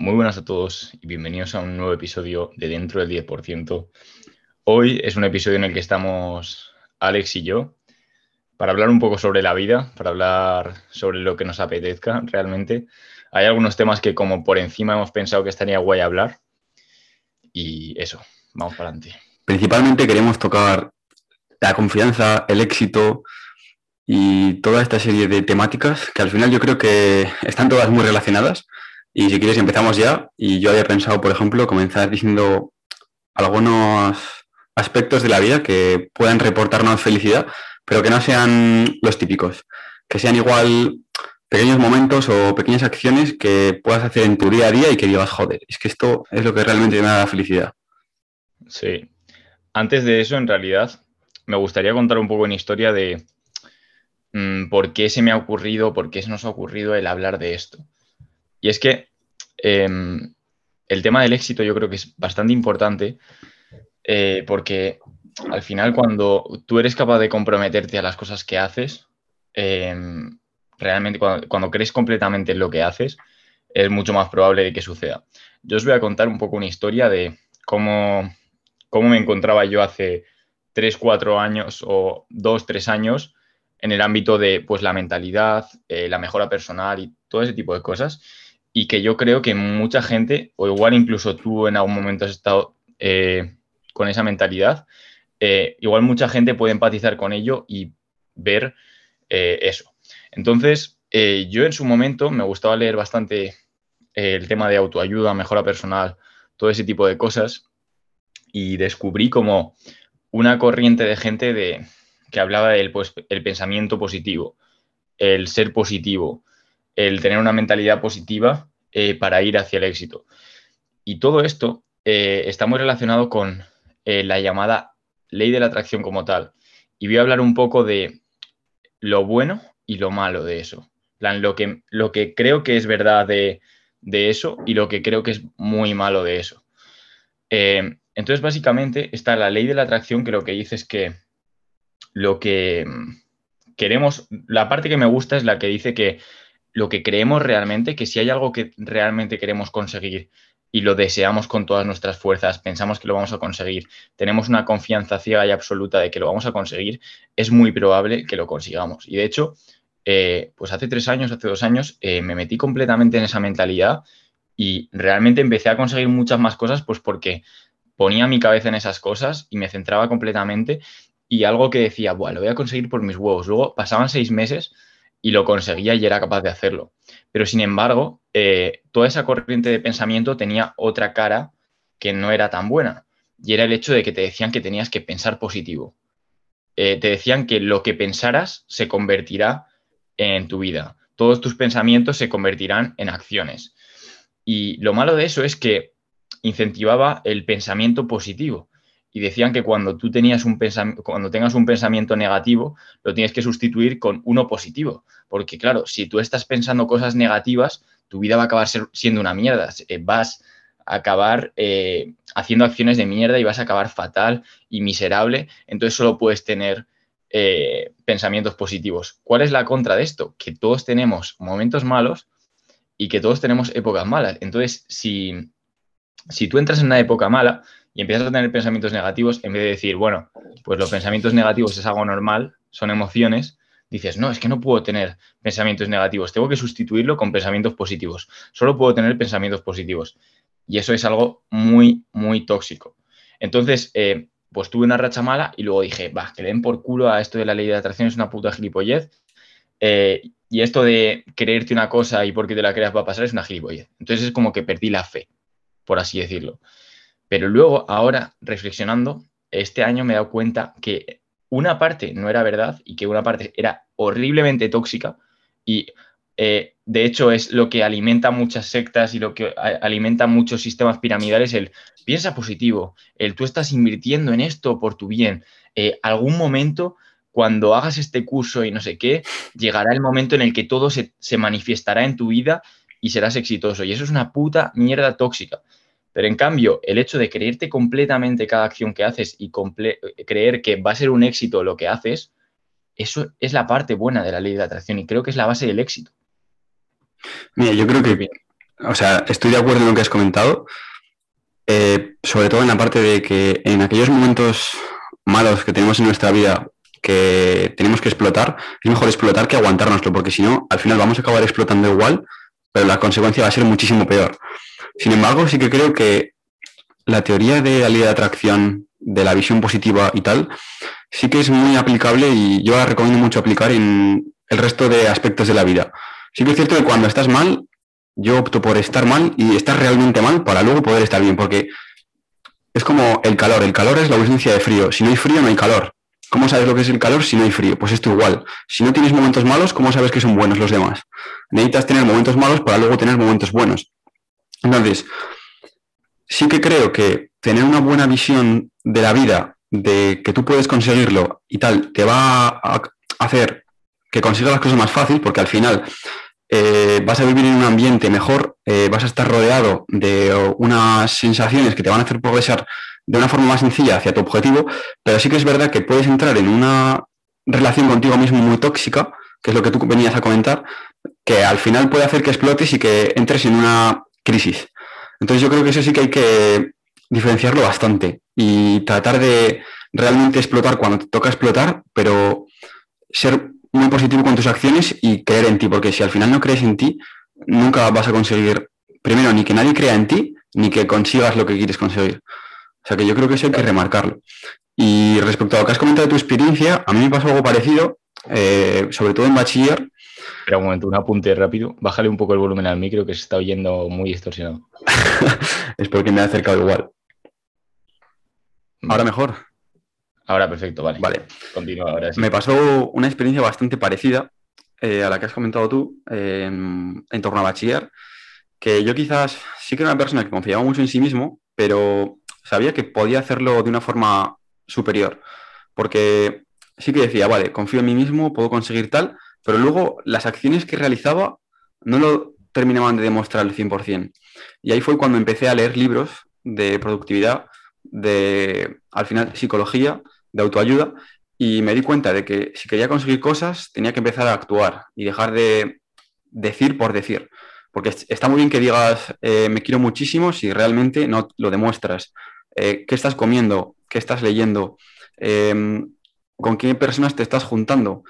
Muy buenas a todos y bienvenidos a un nuevo episodio de Dentro del 10%. Hoy es un episodio en el que estamos Alex y yo para hablar un poco sobre la vida, para hablar sobre lo que nos apetezca realmente. Hay algunos temas que como por encima hemos pensado que estaría guay hablar y eso, vamos para adelante. Principalmente queremos tocar la confianza, el éxito y toda esta serie de temáticas que al final yo creo que están todas muy relacionadas. Y si quieres empezamos ya. Y yo había pensado, por ejemplo, comenzar diciendo algunos aspectos de la vida que puedan reportarnos felicidad, pero que no sean los típicos. Que sean igual pequeños momentos o pequeñas acciones que puedas hacer en tu día a día y que digas, joder, es que esto es lo que realmente me da felicidad. Sí. Antes de eso, en realidad, me gustaría contar un poco en historia de mm, por qué se me ha ocurrido, por qué se nos ha ocurrido el hablar de esto. Y es que em, el tema del éxito yo creo que es bastante importante eh, porque al final cuando tú eres capaz de comprometerte a las cosas que haces, em, realmente cuando, crees completamente en lo que haces, es mucho más probable de que suceda. Yo os voy a contar un poco una historia de cómo, cómo me encontraba yo hace 3, 4 años o 2, 3 años en el ámbito de pues, la mentalidad, eh, la mejora personal y todo ese tipo de cosas y que yo creo que mucha gente, o igual incluso tú en algún momento has estado eh, con esa mentalidad, eh, igual mucha gente puede empatizar con ello y ver eh, eso. Entonces, yo en su momento me gustaba leer bastante el tema de autoayuda, mejora personal, todo ese tipo de cosas y descubrí como una corriente de gente de, que hablaba del pues, el pensamiento positivo, el ser positivo, el tener una mentalidad positiva eh, para ir hacia el éxito. Y todo esto eh, está muy relacionado con eh, la llamada ley de la atracción como tal. Y voy a hablar un poco de lo bueno y lo malo de eso. Plan, lo, que, lo que creo que es verdad de, de, eso y lo que creo que es muy malo de eso. entonces, básicamente, está la ley de la atracción que lo que dice es que lo que queremos, la parte que me gusta es la que dice que lo que creemos realmente, que si hay algo que realmente queremos conseguir y lo deseamos con todas nuestras fuerzas, pensamos que lo vamos a conseguir, tenemos una confianza ciega y absoluta de que lo vamos a conseguir, es muy probable que lo consigamos. Y de hecho, eh, pues hace tres años, hace dos años, eh, me metí completamente en esa mentalidad y realmente empecé a conseguir muchas más cosas, pues porque ponía mi cabeza en esas cosas y me centraba completamente y algo que decía, bueno, lo voy a conseguir por mis huevos. Luego pasaban seis meses y lo conseguía y era capaz de hacerlo. Pero sin embargo, eh, toda esa corriente de pensamiento tenía otra cara que no era tan buena. Y era el hecho de que te decían que tenías que pensar positivo. Eh, te decían que lo que pensaras se convertirá en tu vida. Todos tus pensamientos se convertirán en acciones. Y lo malo de eso es que incentivaba el pensamiento positivo y decían que cuando tú tenías un cuando tengas un pensamiento negativo, lo tienes que sustituir con uno positivo. Porque, claro, si tú estás pensando cosas negativas, tu vida va a acabar siendo una mierda. Eh, vas a acabar eh, haciendo acciones de mierda y vas a acabar fatal y miserable. Entonces solo puedes tener eh, pensamientos positivos. ¿Cuál es la contra de esto? Que todos tenemos momentos malos y que todos tenemos épocas malas. Entonces, si, si tú entras en una época mala, y empiezas a tener pensamientos negativos, en vez de decir, bueno, pues los pensamientos negativos es algo normal, son emociones, dices, no, es que no puedo tener pensamientos negativos, tengo que sustituirlo con pensamientos positivos. Solo puedo tener pensamientos positivos. Y eso es algo muy, muy tóxico. Entonces, eh, pues tuve una racha mala y luego dije, va, que le den por culo a esto de la ley de atracción, es una puta gilipollez. Eh, y esto de creerte una cosa y porque te la creas va a pasar es una gilipollez. Entonces es como que perdí la fe, por así decirlo. Pero luego, ahora, reflexionando, este año me he dado cuenta que una parte no era verdad y que una parte era horriblemente tóxica y eh, de hecho es lo que alimenta muchas sectas y lo que alimenta muchos sistemas piramidales, el piensa positivo, el tú estás invirtiendo en esto por tu bien. Eh, algún momento, cuando hagas este curso y no sé qué, llegará el momento en el que todo se, se manifestará en tu vida y serás exitoso. Y eso es una puta mierda tóxica. Pero en cambio, el hecho de creerte completamente cada acción que haces y creer que va a ser un éxito lo que haces, eso es la parte buena de la ley de atracción y creo que es la base del éxito. Mira, yo creo que o sea, estoy de acuerdo en lo que has comentado, eh, sobre todo en la parte de que en aquellos momentos malos que tenemos en nuestra vida que tenemos que explotar, es mejor explotar que aguantárnoslo, porque si no, al final vamos a acabar explotando igual, pero la consecuencia va a ser muchísimo peor. Sin embargo, sí que creo que la teoría de la ley de atracción, de la visión positiva y tal, sí que es muy aplicable y yo la recomiendo mucho aplicar en el resto de aspectos de la vida. Sí que es cierto que cuando estás mal, yo opto por estar mal y estar realmente mal para luego poder estar bien, porque es como el calor. El calor es la ausencia de frío. Si no hay frío, no hay calor. ¿Cómo sabes lo que es el calor si no hay frío? Pues esto igual. Si no tienes momentos malos, ¿cómo sabes que son buenos los demás? Necesitas tener momentos malos para luego tener momentos buenos. Entonces, sí que creo que tener una buena visión de la vida, de que tú puedes conseguirlo y tal, te va a hacer que consigas las cosas más fácil, porque al final eh, vas a vivir en un ambiente mejor, eh, vas a estar rodeado de unas sensaciones que te van a hacer progresar de una forma más sencilla hacia tu objetivo, pero sí que es verdad que puedes entrar en una relación contigo mismo muy tóxica, que es lo que tú venías a comentar, que al final puede hacer que explotes y que entres en una crisis. Entonces yo creo que eso sí que hay que diferenciarlo bastante y tratar de realmente explotar cuando te toca explotar, pero ser muy positivo con tus acciones y creer en ti, porque si al final no crees en ti, nunca vas a conseguir, primero, ni que nadie crea en ti, ni que consigas lo que quieres conseguir. O sea que yo creo que eso hay que remarcarlo. Y respecto a lo que has comentado de tu experiencia, a mí me pasó algo parecido, eh, sobre todo en bachiller. Espera un momento, un apunte rápido. Bájale un poco el volumen al micro que se está oyendo muy distorsionado. Espero que me haya acercado igual. Ahora mejor. Ahora perfecto, vale. Vale. Continúa ahora. Me pasó una experiencia bastante parecida eh, a la que has comentado tú en, torno a bachiller, que yo quizás sí que era una persona que confiaba mucho en sí mismo, pero sabía que podía hacerlo de una forma superior, porque sí que decía, vale, confío en mí mismo, puedo conseguir tal, pero luego las acciones que realizaba no lo terminaban de demostrar al 100%. Y ahí fue cuando empecé a leer libros de productividad, de, al final, psicología, de autoayuda y me di cuenta de que si quería conseguir cosas tenía que empezar a actuar y dejar de decir por decir. Porque está muy bien que digas eh, me quiero muchísimo si realmente no lo demuestras. Eh, ¿Qué estás comiendo? ¿Qué estás leyendo? Em, ¿Con qué personas te estás juntando?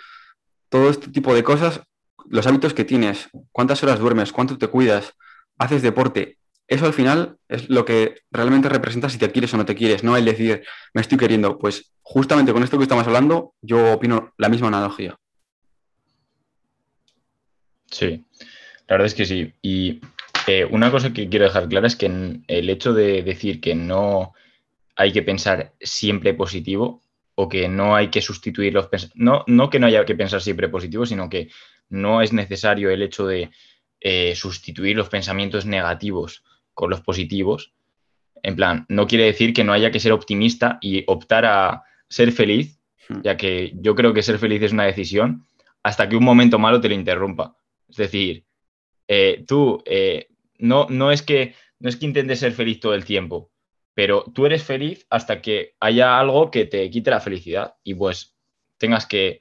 Todo este tipo de cosas, los hábitos que tienes, cuántas horas duermes, cuánto te cuidas, haces deporte, eso al final es lo que realmente representa si te quieres o no te quieres, no el decir, me estoy queriendo. Pues justamente con esto que estamos hablando, yo opino la misma analogía. Sí, la verdad es que sí. Y eh, una cosa que quiero dejar clara es que el hecho de decir que no hay que pensar siempre positivo o que no hay que sustituir los no, no que no haya que pensar siempre positivo, sino que no es necesario el hecho de eh, sustituir los pensamientos negativos con los positivos. En plan, no quiere decir que no haya que ser optimista y optar a ser feliz, hmm. ya que yo creo que ser feliz es una decisión, hasta que un momento malo te lo interrumpa. Es decir, eh, tú eh, no, no, es que, no es que intentes ser feliz todo el tiempo, pero tú eres feliz hasta que haya algo que te quite la felicidad y pues tengas que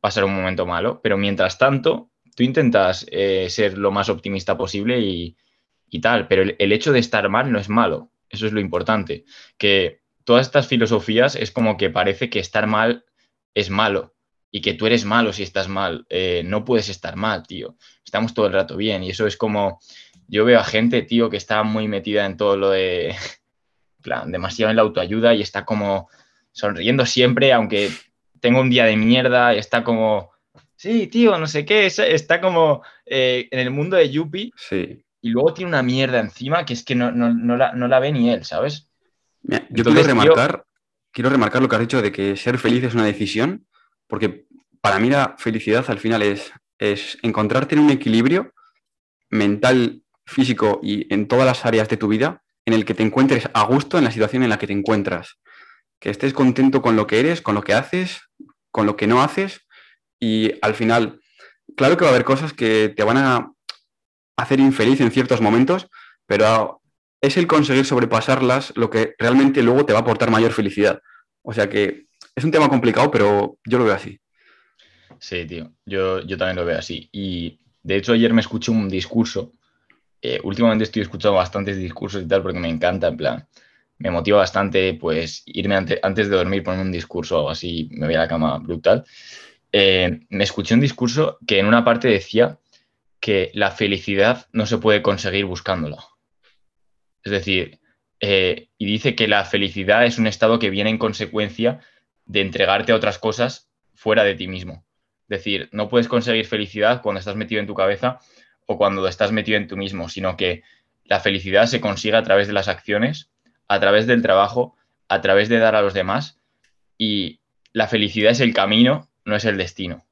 pasar un momento malo, pero mientras tanto, tú intentas eh, ser lo más optimista posible y, y tal, pero el, hecho de estar mal no es malo, eso es lo importante, que todas estas filosofías es como que parece que estar mal es malo y que tú eres malo si estás mal, eh, no puedes estar mal, tío, estamos todo el rato bien y eso es como, yo veo a gente, tío, que está muy metida en todo lo de, plan, demasiado en la autoayuda y está como sonriendo siempre, aunque tenga un día de mierda, está como, sí, tío, no sé qué, está como eh, en el mundo de Yuppie. Sí y luego tiene una mierda encima que es que no, la, ve ni él, ¿sabes? yo quiero remarcar, quiero remarcar lo que has dicho de que ser feliz es una decisión, porque para mí la felicidad al final es, es encontrarte en un equilibrio mental, físico y en todas las áreas de tu vida en el que te encuentres a gusto en la situación en la que te encuentras. Que estés contento con lo que eres, con lo que haces, con lo que no haces y al final, claro que va a haber cosas que te van a hacer infeliz en ciertos momentos, pero es el conseguir sobrepasarlas lo que realmente luego te va a aportar mayor felicidad. O sea que es un tema complicado, pero yo lo veo así. Sí, tío, yo, yo también lo veo así. Y de hecho ayer me escuché un discurso eh, últimamente estoy escuchando bastantes discursos y tal porque me encanta, en plan, me motiva bastante pues irme antes de dormir, poner un discurso o así, me voy a la cama brutal. Eh, me escuché un discurso que en una parte decía que la felicidad no se puede conseguir buscándola. Es decir, eh, y dice que la felicidad es un estado que viene en consecuencia de entregarte a otras cosas fuera de ti mismo. Es decir, no puedes conseguir felicidad cuando estás metido en tu cabeza o cuando estás metido en tú mismo, sino que la felicidad se consigue a través de las acciones, a través del trabajo, a través de dar a los demás y la felicidad es el camino, no es el destino.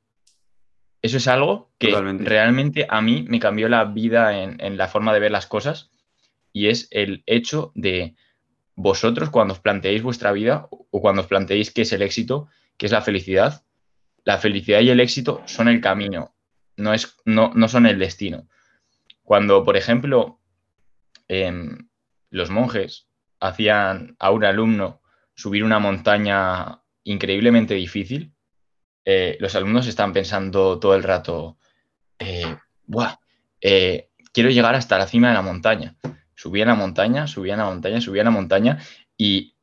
Eso es algo que realmente a mí me cambió la vida en, la forma de ver las cosas y es el hecho de vosotros cuando os planteéis vuestra vida o cuando os planteéis qué es el éxito, qué es la felicidad, la felicidad y el éxito son el camino, no, es, no, no son el destino. Cuando, por ejemplo, em, los monjes hacían a un alumno subir una montaña increíblemente difícil, eh, los alumnos están pensando todo el rato, eh, eh, quiero llegar hasta la cima de la montaña. Subían la montaña, subían la montaña, subían la montaña y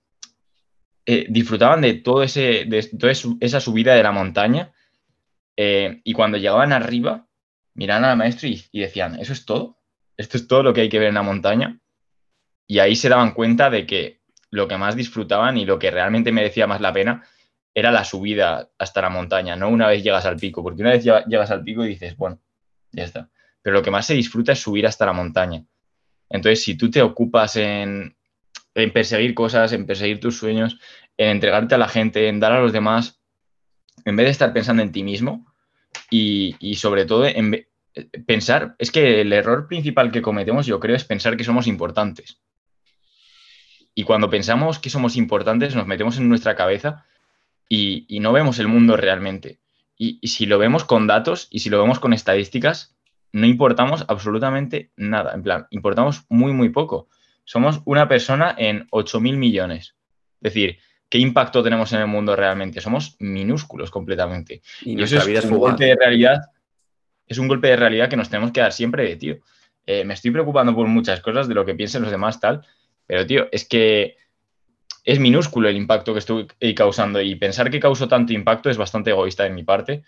disfrutaban de, todo ese, de toda esa subida de la montaña y cuando llegaban arriba, miraban al maestro y, y decían, ¿eso es todo? ¿Esto es todo lo que hay que ver en la montaña? Y ahí se daban cuenta de que lo que más disfrutaban y lo que realmente merecía más la pena era la subida hasta la montaña, no una vez llegas al pico, porque una vez llegas al pico y dices, bueno, ya está. Pero lo que más se disfruta es subir hasta la montaña. Entonces, si tú te ocupas en, perseguir cosas, en perseguir tus sueños, en entregarte a la gente, en dar a los demás, en vez de estar pensando en ti mismo y, sobre todo en pensar, es que el error principal que cometemos yo creo es pensar que somos importantes. Y cuando pensamos que somos importantes, nos metemos en nuestra cabeza y, no vemos el mundo realmente. Y, si lo vemos con datos y si lo vemos con estadísticas, no importamos absolutamente nada. En plan, importamos muy, muy poco. Somos una persona en 8.000 millones. Es decir, ¿qué impacto tenemos en el mundo realmente? Somos minúsculos completamente. Y, eso es un golpe de realidad. Es un golpe de realidad que nos tenemos que dar siempre de, tío. Eh, me estoy preocupando por muchas cosas de lo que piensen los demás, tal, pero, tío, es que es minúsculo el impacto que estoy causando y pensar que causo tanto impacto es bastante egoísta de mi parte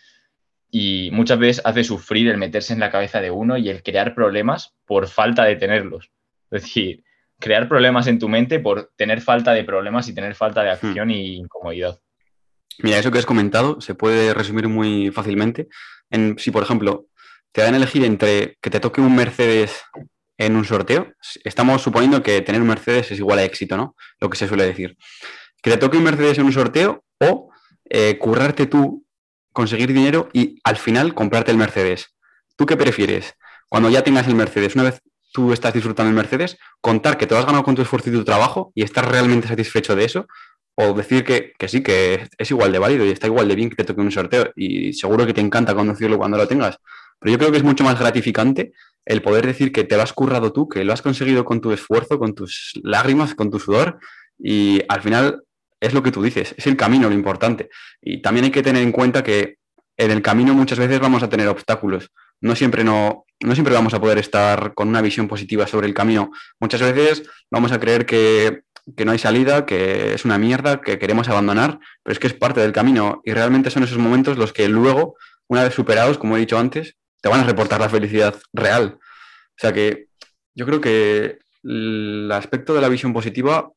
y muchas veces hace sufrir el meterse en la cabeza de uno y el crear problemas por falta de tenerlos. Es decir, crear problemas en tu mente por tener falta de problemas y tener falta de acción y incomodidad. Mira, eso que has comentado se puede resumir muy fácilmente en si, por ejemplo, te dan a elegir entre que te toque un Mercedes en un sorteo, estamos suponiendo que tener un Mercedes es igual a éxito, ¿no? Lo que se suele decir. Que te toque un Mercedes en un sorteo o eh, currarte tú, conseguir dinero y al final comprarte el Mercedes. ¿Tú qué prefieres? Cuando ya tengas el Mercedes, una vez tú estás disfrutando el Mercedes, contar que te lo has ganado con tu esfuerzo y tu trabajo y estar realmente satisfecho de eso, o decir que, que, sí, que es igual de válido y está igual de bien que te toque un sorteo y seguro que te encanta conducirlo cuando lo tengas. Pero yo creo que es mucho más gratificante el poder decir que te lo has currado tú, que lo has conseguido con tu esfuerzo, con tus lágrimas, con tu sudor, y al final es lo que tú dices, es el camino lo importante. Y también hay que tener en cuenta que en el camino muchas veces vamos a tener obstáculos. No siempre, no, no siempre vamos a poder estar con una visión positiva sobre el camino. Muchas veces vamos a creer que, que no hay salida, que es una mierda, que queremos abandonar, pero es que es parte del camino y realmente son esos momentos los que luego, una vez superados, como he dicho antes, te van a reportar la felicidad real. O sea que yo creo que el aspecto de la visión positiva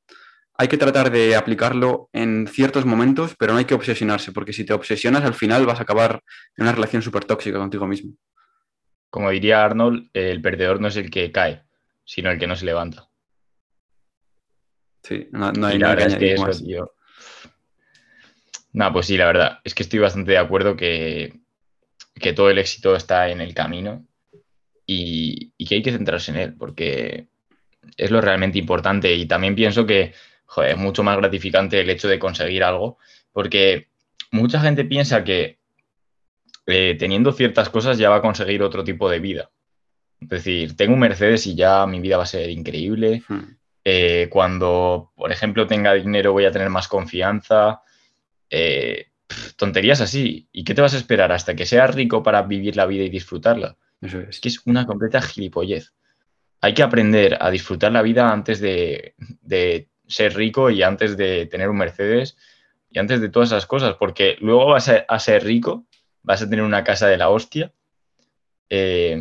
hay que tratar de aplicarlo en ciertos momentos, pero no hay que obsesionarse, porque si te obsesionas al final vas a acabar en una relación súper tóxica contigo mismo. Como diría Arnold, el perdedor no es el que cae, sino el que no se levanta. Sí, no, hay nada que añadir más. No, pues sí, la verdad, es que estoy bastante de acuerdo que que todo el éxito está en el camino y, que hay que centrarse en él, porque es lo realmente importante. Y también pienso que es mucho más gratificante el hecho de conseguir algo, porque mucha gente piensa que eh, teniendo ciertas cosas ya va a conseguir otro tipo de vida. Es decir, tengo un Mercedes y ya mi vida va a ser increíble. Hmm. Eh, cuando, por ejemplo, tenga dinero voy a tener más confianza. Eh, tonterías así. ¿Y qué te vas a esperar hasta que seas rico para vivir la vida y disfrutarla? Eso es. que es una completa gilipollez. hay que aprender a disfrutar la vida antes de, ser rico y antes de tener un Mercedes y antes de todas esas cosas, porque luego vas a, ser rico, vas a tener una casa de la hostia eh,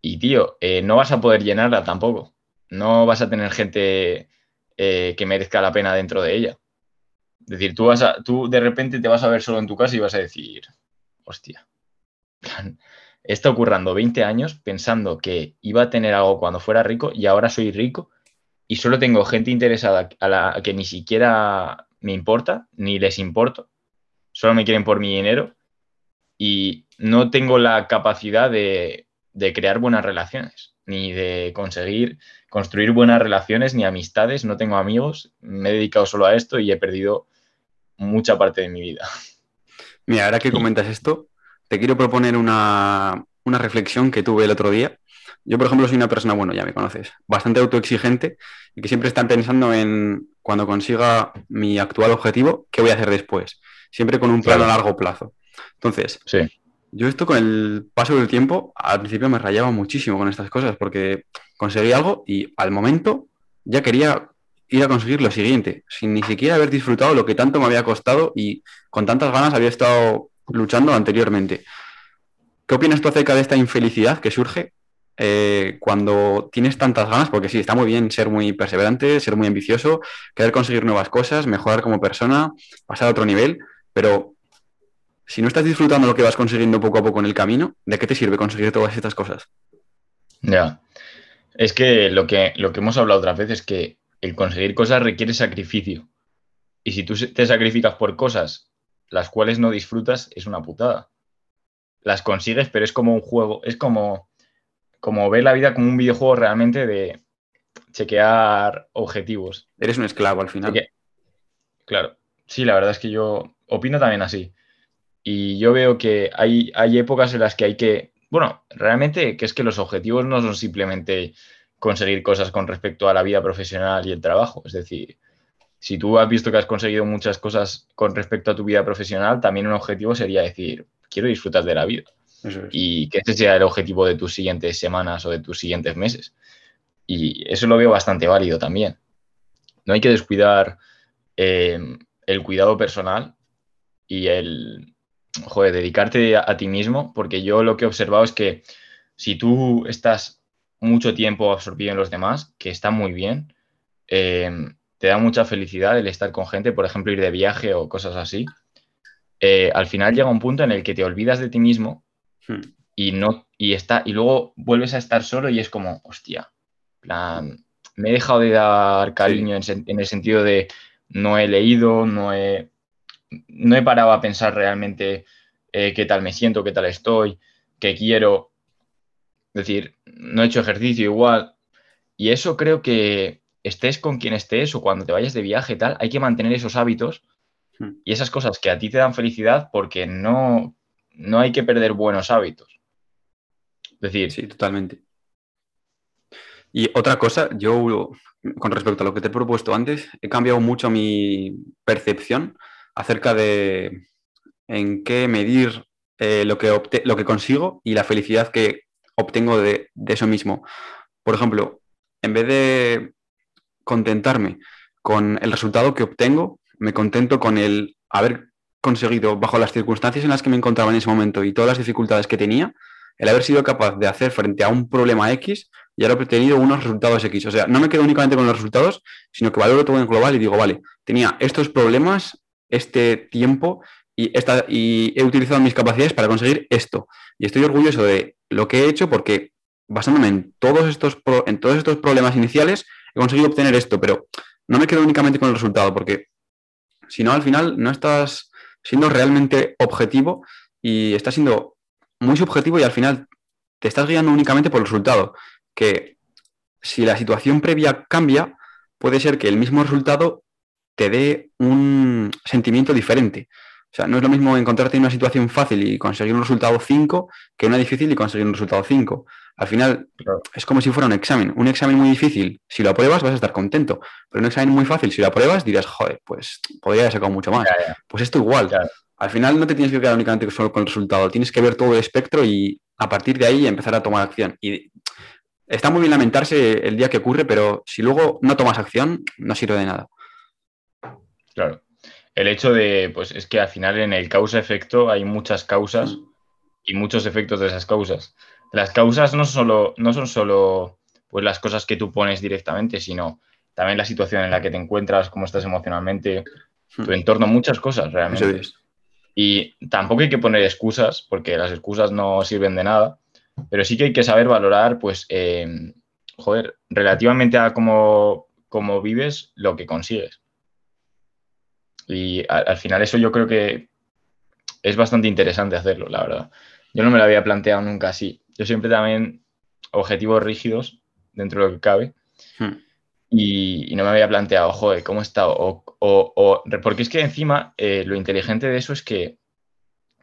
y, tío, eh, no vas a poder llenarla tampoco. No vas a tener gente eh, que merezca la pena dentro de ella. Es decir, tú, vas a, tú de repente te vas a ver solo en tu casa y vas a decir, hostia, he estado currando 20 años pensando que iba a tener algo cuando fuera rico y ahora soy rico y solo tengo gente interesada a la que ni siquiera me importa, ni les importo, solo me quieren por mi dinero y no tengo la capacidad de, crear buenas relaciones, ni de conseguir construir buenas relaciones, ni amistades, no tengo amigos, me he dedicado solo a esto y he perdido mucha parte de mi vida. Mira, ahora que comentas esto, te quiero proponer una, reflexión que tuve el otro día. Yo, por ejemplo, soy una persona, bueno, ya me conoces, bastante autoexigente y que siempre está pensando en cuando consiga mi actual objetivo, qué voy a hacer después. Siempre con un plan a largo plazo. Entonces, sí. yo esto con el paso del tiempo, al principio me rayaba muchísimo con estas cosas porque conseguí algo y al momento ya quería ir a conseguir lo siguiente, sin ni siquiera haber disfrutado lo que tanto me había costado y con tantas ganas había estado luchando anteriormente. ¿Qué opinas tú acerca de esta infelicidad que surge eh, cuando tienes tantas ganas? Porque sí, está muy bien ser muy perseverante, ser muy ambicioso, querer conseguir nuevas cosas, mejorar como persona, pasar a otro nivel, pero si no estás disfrutando lo que vas consiguiendo poco a poco en el camino, ¿de qué te sirve conseguir todas estas cosas? Ya. Es que lo que, lo que hemos hablado otras veces es que el conseguir cosas requiere sacrificio. Y si tú te sacrificas por cosas las cuales no disfrutas, es una putada. Las consigues, pero es como un juego, es como, como ver la vida como un videojuego realmente de chequear objetivos. Eres un esclavo al final. claro, sí, la verdad es que yo opino también así. Y yo veo que hay, hay épocas en las que hay que, bueno, realmente que es que los objetivos no son simplemente conseguir cosas con respecto a la vida profesional y el trabajo. Es decir, si tú has visto que has conseguido muchas cosas con respecto a tu vida profesional, también un objetivo sería decir, quiero disfrutar de la vida. Y que ese sea el objetivo de tus siguientes semanas o de tus siguientes meses. Y eso lo veo bastante válido también. No hay que descuidar eh, el cuidado personal y el, joder, dedicarte a, ti mismo, porque yo lo que he observado es que si tú estás mucho tiempo absorbido en los demás, que está muy bien. Eh, te da mucha felicidad el estar con gente, por ejemplo, ir de viaje o cosas así. Eh, al final llega un punto en el que te olvidas de ti mismo hmm. y no y está y luego vuelves a estar solo y es como, hostia, plan, me he dejado de dar cariño en, el sentido de no he leído, no he, no he parado a pensar realmente eh, qué tal me siento, qué tal estoy, qué quiero. Es decir, no he hecho ejercicio igual. Y eso creo que estés con quien estés o cuando te vayas de viaje y tal, hay que mantener esos hábitos hmm. y esas cosas que a ti te dan felicidad porque no, no hay que perder buenos hábitos. Es decir. Sí, totalmente. Y otra cosa, yo con respecto a lo que te he propuesto antes, he cambiado mucho mi percepción acerca de en qué medir eh, lo, que lo que consigo y la felicidad que obtengo de, eso mismo. Por ejemplo, en vez de contentarme con el resultado que obtengo, me contento con el haber conseguido, bajo las circunstancias en las que me encontraba en ese momento y todas las dificultades que tenía, el haber sido capaz de hacer frente a un problema X y haber obtenido unos resultados X. O sea, no me quedo únicamente con los resultados, sino que valoro todo en global y digo, vale, tenía estos problemas, este tiempo y, esta, y he utilizado mis capacidades para conseguir esto. Y estoy orgulloso de lo que he hecho porque basándome en todos estos, en todos estos problemas iniciales, he conseguido obtener esto, pero no me quedo únicamente con el resultado, porque si no, al final no estás siendo realmente objetivo y estás siendo muy subjetivo y al final te estás guiando únicamente por el resultado, que si la situación previa cambia, puede ser que el mismo resultado te dé un sentimiento diferente. O sea, no es lo mismo encontrarte en una situación fácil y conseguir un resultado 5 que una difícil y conseguir un resultado 5. Al final es como si fuera un examen. Un examen muy difícil, si lo apruebas vas a estar contento. Pero un examen muy fácil, si lo apruebas dirás, joder, pues podría haber sacado mucho más. Pues esto igual. Al final no te tienes que quedar únicamente solo con el resultado, tienes que ver todo el espectro y a partir de ahí empezar a tomar acción. Y está muy bien lamentarse el día que ocurre, pero si luego no tomas acción, no sirve de nada. Claro. El hecho de, pues es que al final en el causa-efecto hay muchas causas y muchos efectos de esas causas. Las causas no, solo, no son solo pues, las cosas que tú pones directamente, sino también la situación en la que te encuentras, cómo estás emocionalmente, tu hmm. entorno, muchas cosas realmente. Y tampoco hay que poner excusas, porque las excusas no sirven de nada, pero sí que hay que saber valorar, pues, em, joder, relativamente a cómo, cómo, vives, lo que consigues. Y al, final eso yo creo que es bastante interesante hacerlo, la verdad. Yo no me lo había planteado nunca así. Yo siempre también objetivos rígidos dentro de lo que cabe. Hmm. Y, no me había planteado, joder, ¿cómo está? O, porque es que encima eh, lo inteligente de eso es que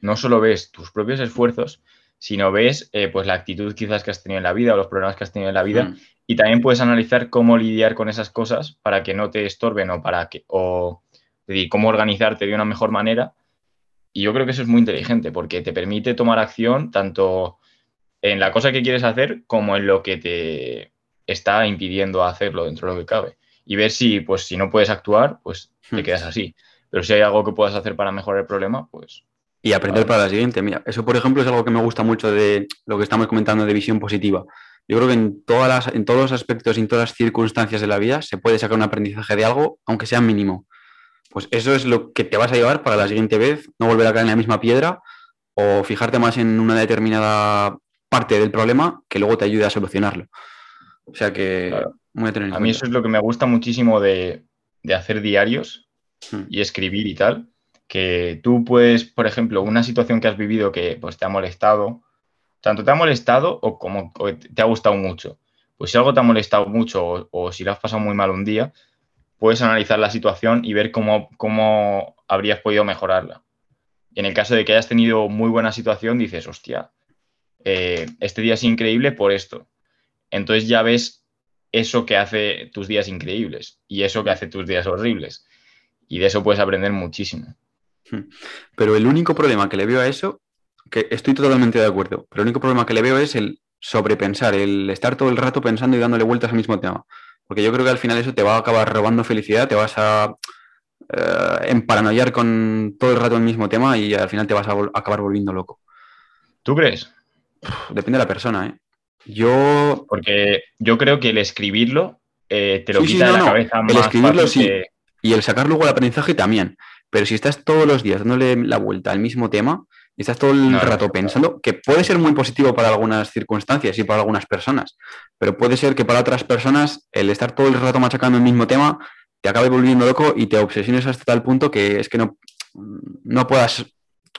no solo ves tus propios esfuerzos, sino ves eh, pues la actitud quizás que has tenido en la vida o los problemas que has tenido en la vida mm. y también puedes analizar cómo lidiar con esas cosas para que no te estorben o para que o cómo organizarte de una mejor manera y yo creo que eso es muy inteligente porque te permite tomar acción tanto en la cosa que quieres hacer como en lo que te está impidiendo hacerlo dentro de lo que cabe y ver si pues si no puedes actuar pues te hmm. quedas así pero si hay algo que puedas hacer para mejorar el problema pues y aprender para la siguiente. Mira, eso por ejemplo es algo que me gusta mucho de lo que estamos comentando de visión positiva. Yo creo que en, todas las, en todos los aspectos y en todas las circunstancias de la vida se puede sacar un aprendizaje de algo, aunque sea mínimo. Pues eso es lo que te vas a llevar para la siguiente vez, no volver a caer en la misma piedra o fijarte más en una determinada parte del problema que luego te ayude a solucionarlo. O sea que a, mí eso es lo que me gusta muchísimo de, hacer diarios hmm. y escribir y tal, que tú puedes, por ejemplo, una situación que has vivido que pues, te ha molestado, tanto te ha molestado o como te ha gustado mucho. Pues si algo te ha molestado mucho o, si lo has pasado muy mal un día, puedes analizar la situación y ver cómo, cómo habrías podido mejorarla. Y en el caso de que hayas tenido muy buena situación, dices, hostia, eh, este día es increíble por esto. Entonces ya ves eso que hace tus días increíbles y eso que hace tus días horribles. Y de eso puedes aprender muchísimo. Hmm. Pero el único problema que le veo a eso, que estoy totalmente de acuerdo, pero el único problema que le veo es el sobrepensar, el estar todo el rato pensando y dándole vueltas al mismo tema. Porque yo creo que al final eso te va a acabar robando felicidad, te vas a eh, emparanoiar con todo el rato el mismo tema y al final te vas a acabar volviendo loco. ¿Tú crees? depende de la persona, ¿eh? Yo. Porque yo creo que el escribirlo eh, te lo quita de la cabeza El escribirlo sí. Y el sacar luego el aprendizaje también. Pero si estás todos los días dándole la vuelta al mismo tema y estás todo el rato pensando, que puede ser muy positivo para algunas circunstancias y para algunas personas, pero puede ser que para otras personas el estar todo el rato machacando el mismo tema te acabe volviendo loco y te obsesiones hasta tal punto que es que no, no puedas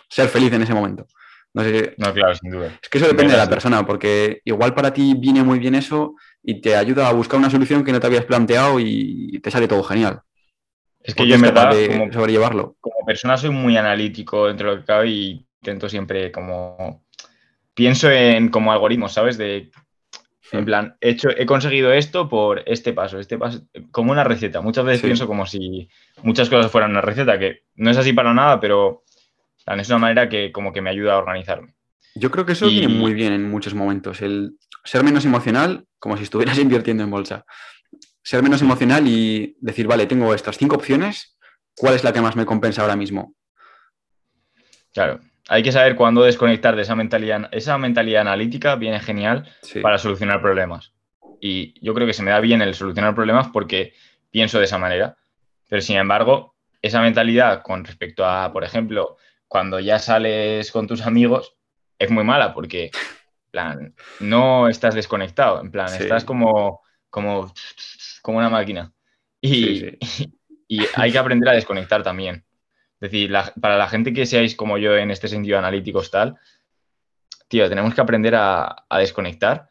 ser feliz en ese momento. No, sé, no, claro, sin duda. Es que eso depende de la persona, porque igual para ti viene muy bien eso y te ayuda a buscar una solución que no te habías planteado y te sale todo genial. Es que yo en verdad, como, sobrellevarlo. Como persona soy muy analítico dentro de lo que cabe y intento siempre como... Pienso en como algoritmos, ¿sabes? De, en plan, he, hecho, he conseguido esto por este paso, este paso, como una receta. Muchas veces pienso como si muchas cosas fueran una receta, que no es así para nada, pero es una manera que como que me ayuda a organizarme. Yo creo que eso viene muy bien en muchos momentos, el ser menos emocional, como si estuvieras invirtiendo en bolsa ser menos emocional y decir, vale, tengo estas cinco opciones, ¿cuál es la que más me compensa ahora mismo? Claro, hay que saber cuándo desconectar de esa mentalidad. Esa mentalidad analítica viene genial para solucionar problemas. Y yo creo que se me da bien el solucionar problemas porque pienso de esa manera. Pero sin embargo, esa mentalidad con respecto a, por ejemplo, cuando ya sales con tus amigos, es muy mala porque, plan, no estás desconectado. En plan, estás como, como como una máquina. Y, y, hay que aprender a desconectar también. Es decir, para la gente que seáis como yo en este sentido analíticos tal, tío, tenemos que aprender a, desconectar.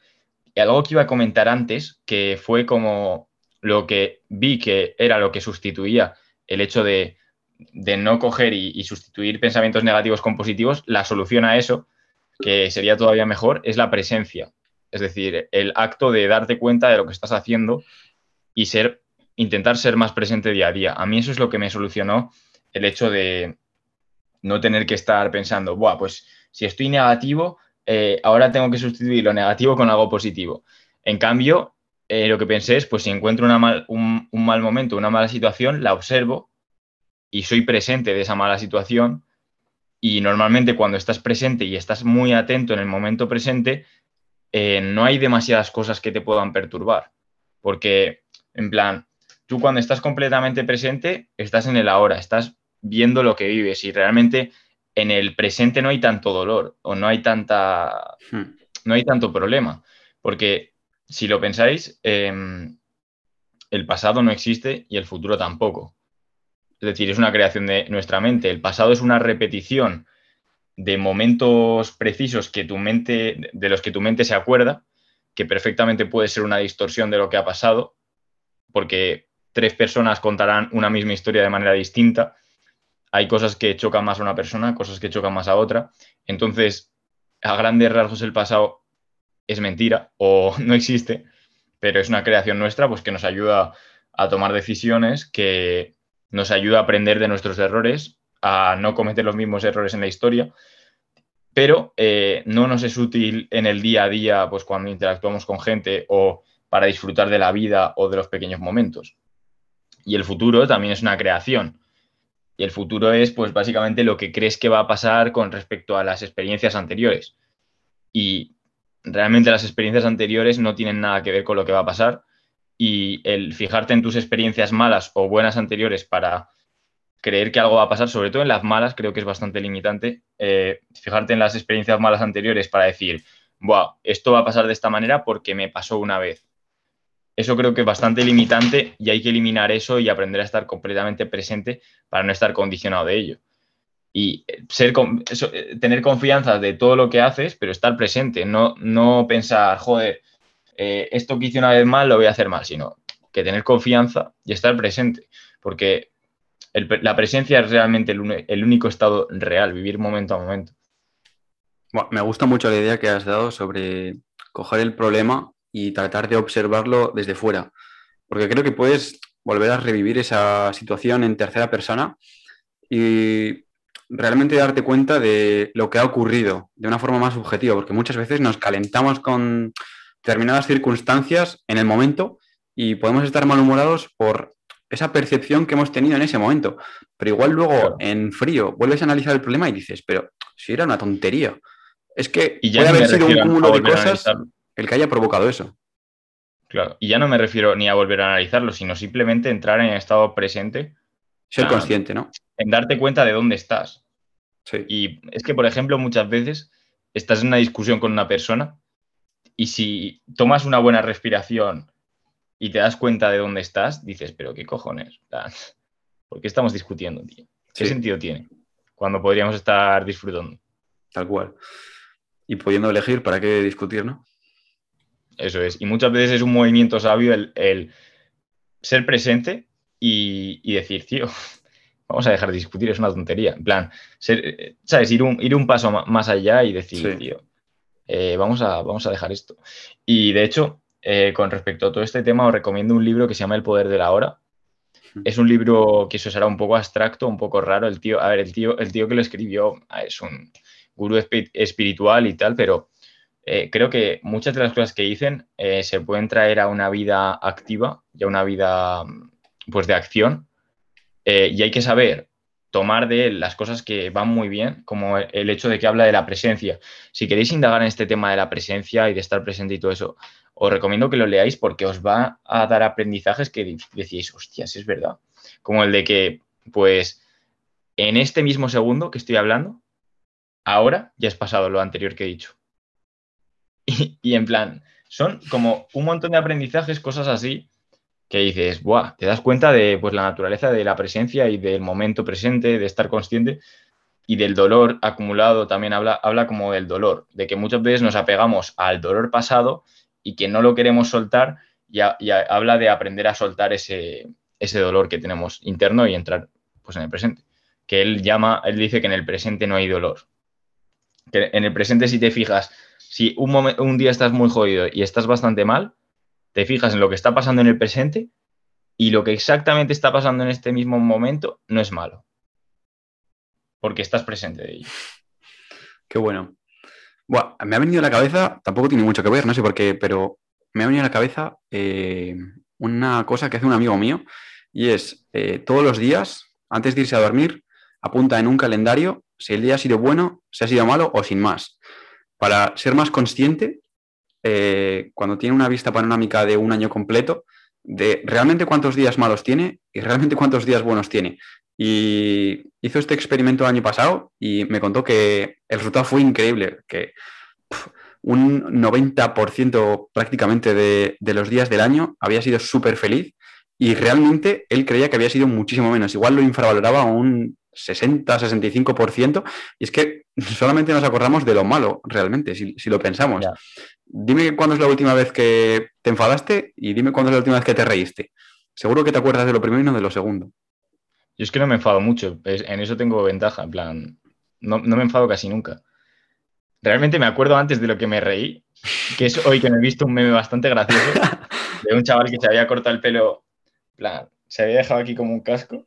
Y algo que iba a comentar antes, que fue como lo que vi que era lo que sustituía el hecho de, no coger y, y, sustituir pensamientos negativos con positivos, la solución a eso, que sería todavía mejor, es la presencia. Es decir, el acto de darte cuenta de lo que estás haciendo y ser, intentar ser más presente día a día. A mí eso es lo que me solucionó el hecho de no tener que estar pensando, Buah, pues si estoy negativo, eh, ahora tengo que sustituir lo negativo con algo positivo. En cambio, eh, lo que pensé es, pues si encuentro un, un mal momento, una mala situación, la observo y soy presente de esa mala situación. Y normalmente cuando estás presente y estás muy atento en el momento presente, eh, no hay demasiadas cosas que te puedan perturbar. Porque, en plan, tú cuando estás completamente presente, estás en el ahora, estás viendo lo que vives y realmente en el presente no hay tanto dolor o no hay tanta hmm. no hay tanto problema. Porque si lo pensáis em, el pasado no existe y el futuro tampoco. Es decir es una creación de nuestra mente. El pasado es una repetición de momentos precisos que tu mente de los que tu mente se acuerda que perfectamente puede ser una distorsión de lo que ha pasado porque tres personas contarán una misma historia de manera distinta hay cosas que chocan más a una persona, cosas que chocan más a otra. Entonces, a grandes rasgos el pasado es mentira o no existe, pero es una creación nuestra pues, que nos ayuda a tomar decisiones, que nos ayuda a aprender de nuestros errores, a no cometer los mismos errores en la historia, pero eh, no nos es útil en el día a día, pues cuando interactuamos con gente o para disfrutar de la vida o de los pequeños momentos. Y el futuro también es una creación. Y el futuro es, pues, básicamente lo que crees que va a pasar con respecto a las experiencias anteriores. Y realmente las experiencias anteriores no tienen nada que ver con lo que va a pasar. Y el fijarte en tus experiencias malas o buenas anteriores para creer que algo va a pasar, sobre todo en las malas, creo que es bastante limitante. Eh, fijarte en las experiencias malas anteriores para decir, Buah, esto va a pasar de esta manera porque me pasó una vez eso creo que es bastante limitante y hay que eliminar eso y aprender a estar completamente presente para no estar condicionado de ello. Y eh, eh, tener confianza de todo lo que haces, pero estar presente, no, no pensar, joder, eh, esto que hice una vez mal lo voy a hacer mal, sino que tener confianza y estar presente, porque la presencia es realmente el, único estado real, vivir momento a momento. me gusta mucho la idea que has dado sobre coger el problema y tratar de observarlo desde fuera. Porque creo que puedes volver a revivir esa situación en tercera persona y realmente darte cuenta de lo que ha ocurrido de una forma más subjetiva, porque muchas veces nos calentamos con determinadas circunstancias en el momento y podemos estar malhumorados por esa percepción que hemos tenido en ese momento. Pero igual luego en frío vuelves a analizar el problema y dices, pero si era una tontería. Es que y ya puede haber sido un cúmulo de cosas el que haya provocado eso. Claro, y ya no me refiero ni a volver a analizarlo, sino simplemente entrar en estado presente. Ser consciente, ¿no? En darte cuenta de dónde estás. Sí. Y es que, por ejemplo, muchas veces estás en una discusión con una persona y si tomas una buena respiración y te das cuenta de dónde estás, dices, pero qué cojones, ¿por qué estamos discutiendo, tío? ¿Qué sentido tiene? Cuando podríamos estar disfrutando. Tal cual. Y pudiendo elegir para qué discutir, ¿no? Eso es. Y muchas veces es un movimiento sabio el, ser presente y, decir, tío, vamos a dejar de discutir, es una tontería. En plan, ser, ¿sabes? Ir un, ir un paso más allá y decir, tío, eh, vamos, a, vamos a dejar esto. Y de hecho, eh, con respecto a todo este tema, os recomiendo un libro que se llama El poder de la hora. Es un libro que eso será un poco abstracto, un poco raro. El tío, a ver, el tío, el tío que lo escribió ah, es un gurú espiritual y tal, pero eh, creo que muchas de las cosas que dicen eh, se pueden traer a una vida activa y a una vida pues, de acción. Eh, y hay que saber tomar de él las cosas que van muy bien, como el hecho de que habla de la presencia. Si queréis indagar en este tema de la presencia y de estar presente y todo eso, os recomiendo que lo leáis porque os va a dar aprendizajes que decís, hostias, es verdad. Como el de que, pues, en este mismo segundo que estoy hablando, ahora ya es pasado lo anterior que he dicho. Y, en plan, son como un montón de aprendizajes, cosas así, que dices, ¡buah! Te das cuenta de pues, la naturaleza de la presencia y del momento presente, de estar consciente y del dolor acumulado. También habla, habla como del dolor, de que muchas veces nos apegamos al dolor pasado y que no lo queremos soltar y, habla de aprender a soltar ese, ese dolor que tenemos interno y entrar pues, en el presente. Que él llama, él dice que en el presente no hay dolor. Que en el presente, si te fijas, si un, día estás muy jodido y estás bastante mal, te fijas en lo que está pasando en el presente y lo que exactamente está pasando en este mismo momento no es malo. Porque estás presente de ello. Qué bueno. me ha venido a la cabeza, tampoco tiene mucho que ver, no sé por qué, pero me ha venido a la cabeza eh, una cosa que hace un amigo mío y es eh, todos los días, antes de irse a dormir, apunta en un calendario si el día ha sido bueno, si ha sido malo o sin más. Para ser más consciente, eh, cuando tiene una vista panorámica de un año completo, de realmente cuántos días malos tiene y realmente cuántos días buenos tiene. Y hizo este experimento el año pasado y me contó que el resultado fue increíble, que un 90% prácticamente de, de, los días del año había sido súper feliz y realmente él creía que había sido muchísimo menos. Igual lo infravaloraba un 60-65%, y es que solamente nos acordamos de lo malo, realmente, si, lo pensamos. Dime cuándo es la última vez que te enfadaste y dime cuándo es la última vez que te reíste. Seguro que te acuerdas de lo primero y no de lo segundo. Yo es que no me enfado mucho, en eso tengo ventaja, en plan, no, me enfado casi nunca. Realmente me acuerdo antes de lo que me reí, que es hoy que me he visto un meme bastante gracioso de un chaval que se había cortado el pelo, plan, se había dejado aquí como un casco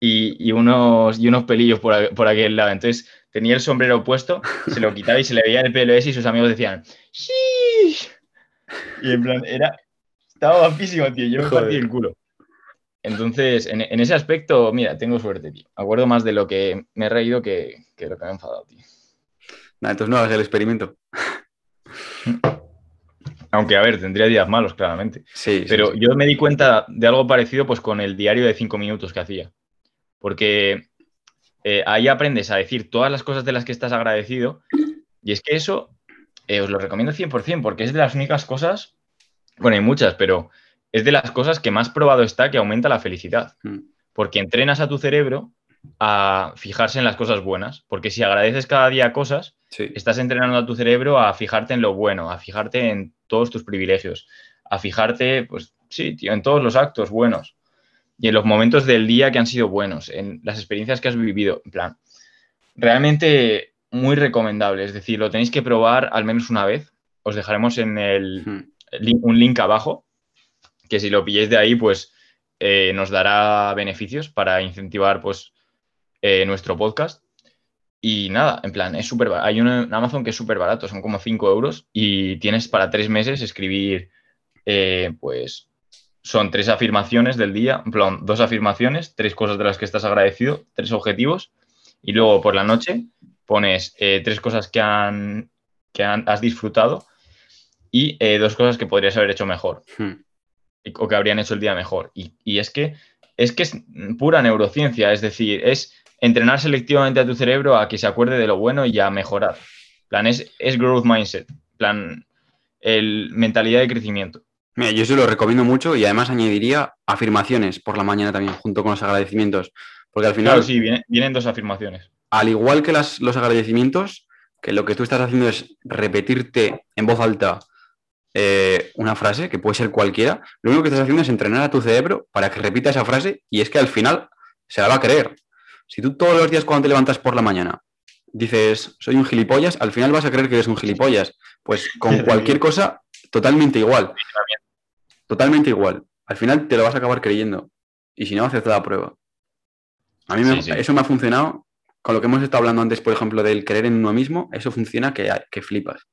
y, unos, y unos pelillos por, por, aquel lado. Entonces tenía el sombrero puesto, se lo quitaba y se le veía el pelo ese y sus amigos decían, ¡Sí! Y en plan, era, estaba guapísimo, tío, yo me partí el culo. Entonces, en, ese aspecto, mira, tengo suerte, tío. acuerdo más de lo que me he reído que, que lo que me he enfadado, tío. Nada, entonces no hagas el experimento. Aunque, a ver, tendría días malos, claramente. Sí. Pero yo me di cuenta de algo parecido pues con el diario de cinco minutos que hacía porque eh, ahí aprendes a decir todas las cosas de las que estás agradecido y es que eso eh, os lo recomiendo 100% porque es de las únicas cosas, bueno, hay muchas, pero es de las cosas que más probado está que aumenta la felicidad, mm. porque entrenas a tu cerebro a fijarse en las cosas buenas, porque si agradeces cada día cosas, estás entrenando a tu cerebro a fijarte en lo bueno, a fijarte en todos tus privilegios, a fijarte, pues sí, tío, en todos los actos buenos y en los momentos del día que han sido buenos, en las experiencias que has vivido. En plan, realmente muy recomendable. Es decir, lo tenéis que probar al menos una vez. Os dejaremos en el, hmm. un link abajo, que si lo pilléis de ahí, pues eh, nos dará beneficios para incentivar pues, eh, nuestro podcast. Y nada, en plan, es súper Hay un Amazon que es súper barato, son como 5 euros y tienes para tres meses escribir, eh, pues, son tres afirmaciones del día, en plan, dos afirmaciones, tres cosas de las que estás agradecido, tres objetivos, y luego por la noche pones eh, tres cosas que, han, que has disfrutado y eh, dos cosas que podrías haber hecho mejor hmm. o que habrían hecho el día mejor. Y, es, que, es que es pura neurociencia, es decir, es entrenar selectivamente a tu cerebro a que se acuerde de lo bueno y a mejorar. plan, es, es growth mindset, plan, el, mentalidad de crecimiento. Mira, yo se lo recomiendo mucho y además añadiría afirmaciones por la mañana también, junto con los agradecimientos. Porque al final. Claro, sí, vienen, dos afirmaciones. Al igual que las, los agradecimientos, que lo que tú estás haciendo es repetirte en voz alta eh, una frase, que puede ser cualquiera, lo único que estás haciendo es entrenar a tu cerebro para que repita esa frase y es que al final se la va a creer. Si tú todos los días cuando te levantas por la mañana dices, soy un gilipollas, al final vas a creer que eres un gilipollas. Pues con cualquier cosa, totalmente igual. Totalmente igual. Al final te lo vas a acabar creyendo. Y si no, haces la prueba. A mí eso me ha funcionado. Con lo que hemos estado hablando antes, por ejemplo, del creer en uno mismo, eso funciona que, que flipas.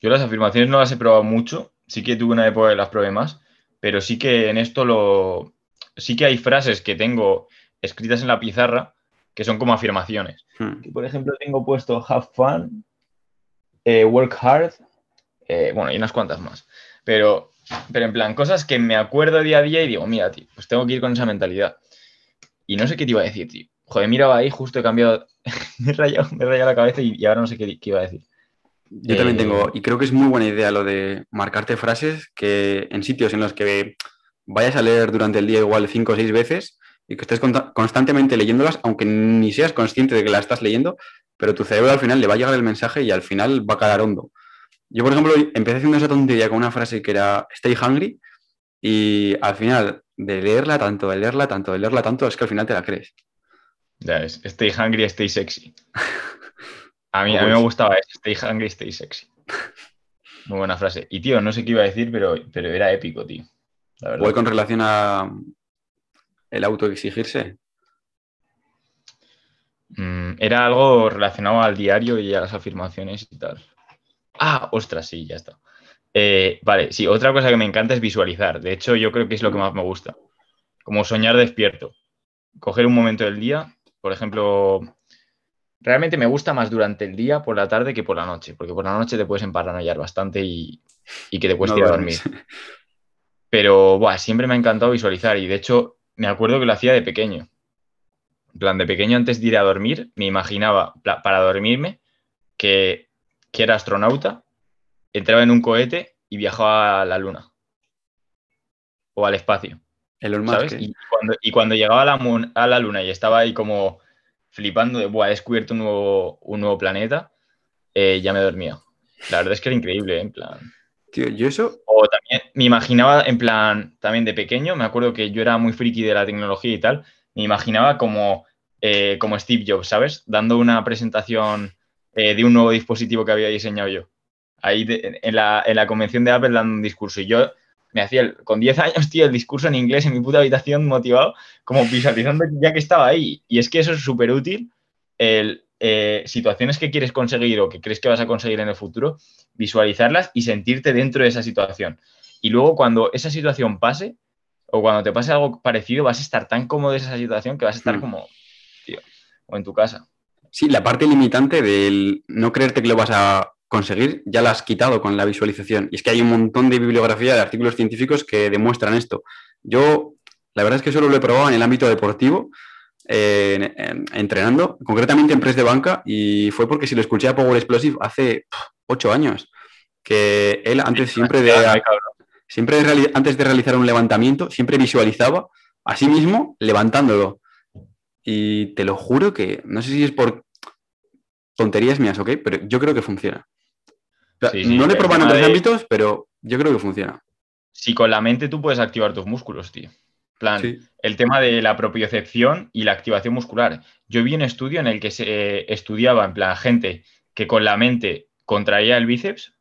Yo las afirmaciones no las he probado mucho. Sí que tuve una época que las probé más. Pero sí que en esto lo. Sí que hay frases que tengo escritas en la pizarra que son como afirmaciones. Hmm. por ejemplo, tengo puesto have fun, eh, work hard, eh, bueno, y unas cuantas más. Pero pero en plan, cosas que me acuerdo día a día y digo, mira, tío, pues tengo que ir con esa mentalidad. Y no sé qué te iba a decir, tío. Joder, mira ahí, justo he cambiado, me, he rayado, la cabeza y, ahora no sé qué, iba a decir. Yo también tengo, eh, y creo que es muy buena idea lo de marcarte frases que en sitios en los que vayas a leer durante el día igual cinco o seis veces y que estés constantemente leyéndolas, aunque ni seas consciente de que las estás leyendo, pero tu cerebro al final le va a llegar el mensaje y al final va a quedar hondo. Yo, por ejemplo, empecé haciendo esa tontería con una frase que era stay hungry y al final de leerla tanto, de leerla tanto, de leerla tanto, es que al final te la crees. Ya es, stay hungry, stay sexy. A mí, a mí me gustaba eso, stay hungry, stay sexy. Muy buena frase. Y tío, no sé qué iba a decir, pero, pero era épico, tío. Voy con relación a el autoexigirse. Mm, era algo relacionado al diario y a las afirmaciones y tal. Ah, ostras, sí, ya está. Eh, vale, sí, otra cosa que me encanta es visualizar. De hecho, yo creo que es lo que más me gusta. Como soñar despierto. Coger un momento del día, por ejemplo, realmente me gusta más durante el día, por la tarde, que por la noche, porque por la noche te puedes emparanoiar bastante y, que te puedes ir a dormir. Pero, buah, siempre me ha encantado visualizar y de hecho me acuerdo que lo hacía de pequeño. En plan, de pequeño antes de ir a dormir, me imaginaba para dormirme que, era astronauta, entraba en un cohete y viajaba a la luna o al espacio. ¿sabes? Y, cuando, llegaba a la, a la, luna y estaba ahí como flipando de, Buah, he descubierto un nuevo, un nuevo planeta, eh, ya me dormía. La verdad es que era increíble, en plan. Tío, yo eso. O también me imaginaba, en plan, también de pequeño, me acuerdo que yo era muy friki de la tecnología y tal, me imaginaba como, eh, como Steve Jobs, ¿sabes? Dando una presentación eh, de un nuevo dispositivo que había diseñado yo. Ahí en, la, en, la, convención de Apple dando un discurso. Y yo me hacía, con 10 años, tío, el discurso en inglés en mi puta habitación motivado, como visualizando ya que estaba ahí. Y es que eso es súper útil. El, eh, situaciones que quieres conseguir o que crees que vas a conseguir en el futuro, visualizarlas y sentirte dentro de esa situación. Y luego cuando esa situación pase o cuando te pase algo parecido, vas a estar tan cómodo de esa situación que vas a estar hmm. como, tío, o en tu casa. Sí, la parte limitante del no creerte que lo vas a conseguir ya la has quitado con la visualización. Y es que hay un montón de bibliografía de artículos científicos que demuestran esto. Yo, la verdad es que solo lo he probado en el ámbito deportivo entrenando, concretamente en press de banca, y fue porque si lo escuché a Power Explosive hace ocho años, que él antes siempre de, siempre antes de realizar un levantamiento, siempre visualizaba a sí mismo levantándolo. Y te lo juro que, no sé si es por tonterías mías, ¿ok? Pero yo creo que funciona. no le he probado en otros ámbitos, pero yo creo que funciona. Si con la mente tú puedes activar tus músculos, tío plan, el tema de la propiocepción y la activación muscular. Yo vi un estudio en el que se eh, estudiaba, en plan, gente que con la mente contraía el bíceps,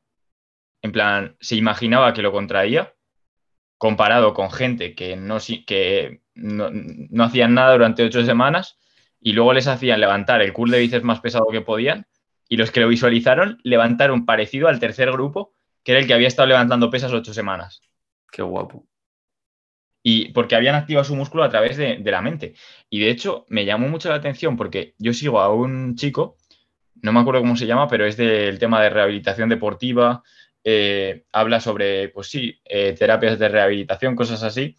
en plan, se imaginaba que lo contraía, comparado con gente que no, que no, no hacían nada durante ocho semanas y luego les hacían levantar el curl de bíceps más pesado que podían y los que lo visualizaron levantaron parecido al tercer grupo, que era el que había estado levantando pesas ocho semanas. Qué guapo y porque habían activado su músculo a través de, la mente. Y de hecho, me llamó mucho la atención porque yo sigo a un chico, no me acuerdo cómo se llama, pero es del tema de rehabilitación deportiva, eh, habla sobre, pues sí, eh, terapias de rehabilitación, cosas así.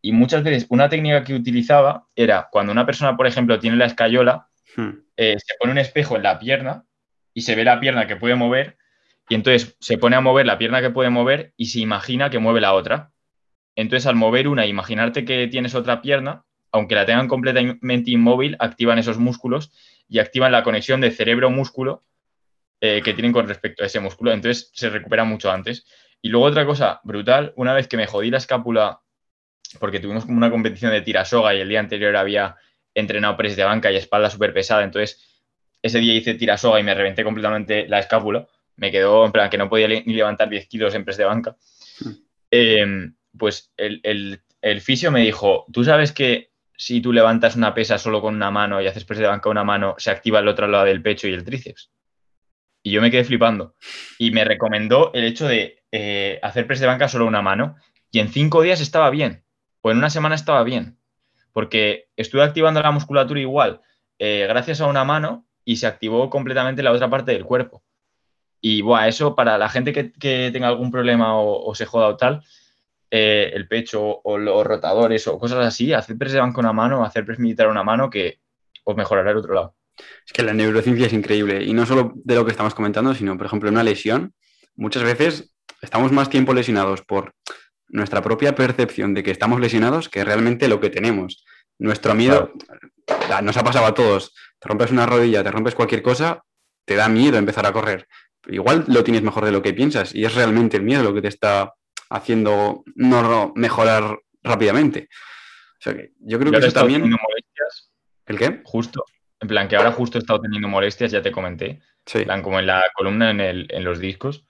Y muchas veces una técnica que utilizaba era cuando una persona, por ejemplo, tiene la escayola, hmm. eh, se pone un espejo en la pierna y se ve la pierna que puede mover y entonces se pone a mover la pierna que puede mover y se imagina que mueve la otra. Entonces, al mover una, imaginarte que tienes otra pierna, aunque la tengan completamente inmóvil, activan esos músculos y activan la conexión de cerebro-músculo eh, que tienen con respecto a ese músculo. Entonces, se recupera mucho antes. Y luego otra cosa brutal, una vez que me jodí la escápula, porque tuvimos como una competición de tirasoga y el día anterior había entrenado press de banca y espalda súper pesada, entonces ese día hice tirasoga y me reventé completamente la escápula. Me quedó en plan que no podía ni levantar 10 kilos en press de banca. Hmm. Eh, pues el, fisio me dijo, tú sabes que si tú levantas una pesa solo con una mano y haces press de banca una mano, se activa el otro lado del pecho y el tríceps. Y yo me quedé flipando. Y me recomendó el hecho de eh, hacer press de banca solo una mano. Y en cinco días estaba bien. O en una semana estaba bien. Porque estuve activando la musculatura igual eh, gracias a una mano y se activó completamente la otra parte del cuerpo. Y bueno, eso para la gente que, tenga algún problema o, o se joda o tal, eh, el pecho o los rotadores o cosas así, hacer press de banco una mano, hacer press militar una mano que os mejorará el otro lado. Es que la neurociencia es increíble y no solo de lo que estamos comentando, sino, por ejemplo, una lesión. Muchas veces estamos más tiempo lesionados por nuestra propia percepción de que estamos lesionados que realmente lo que tenemos. Nuestro miedo nos ha pasado a todos. Te rompes una rodilla, te rompes cualquier cosa, te da miedo empezar a correr. Igual lo tienes mejor de lo que piensas y es realmente el miedo lo que te está haciendo no mejorar rápidamente. O sea que yo creo que eso también. Molestias, ¿El qué? Justo. En plan, que ahora justo he estado teniendo molestias, ya te comenté. Sí. En plan, como en la columna en, los discos.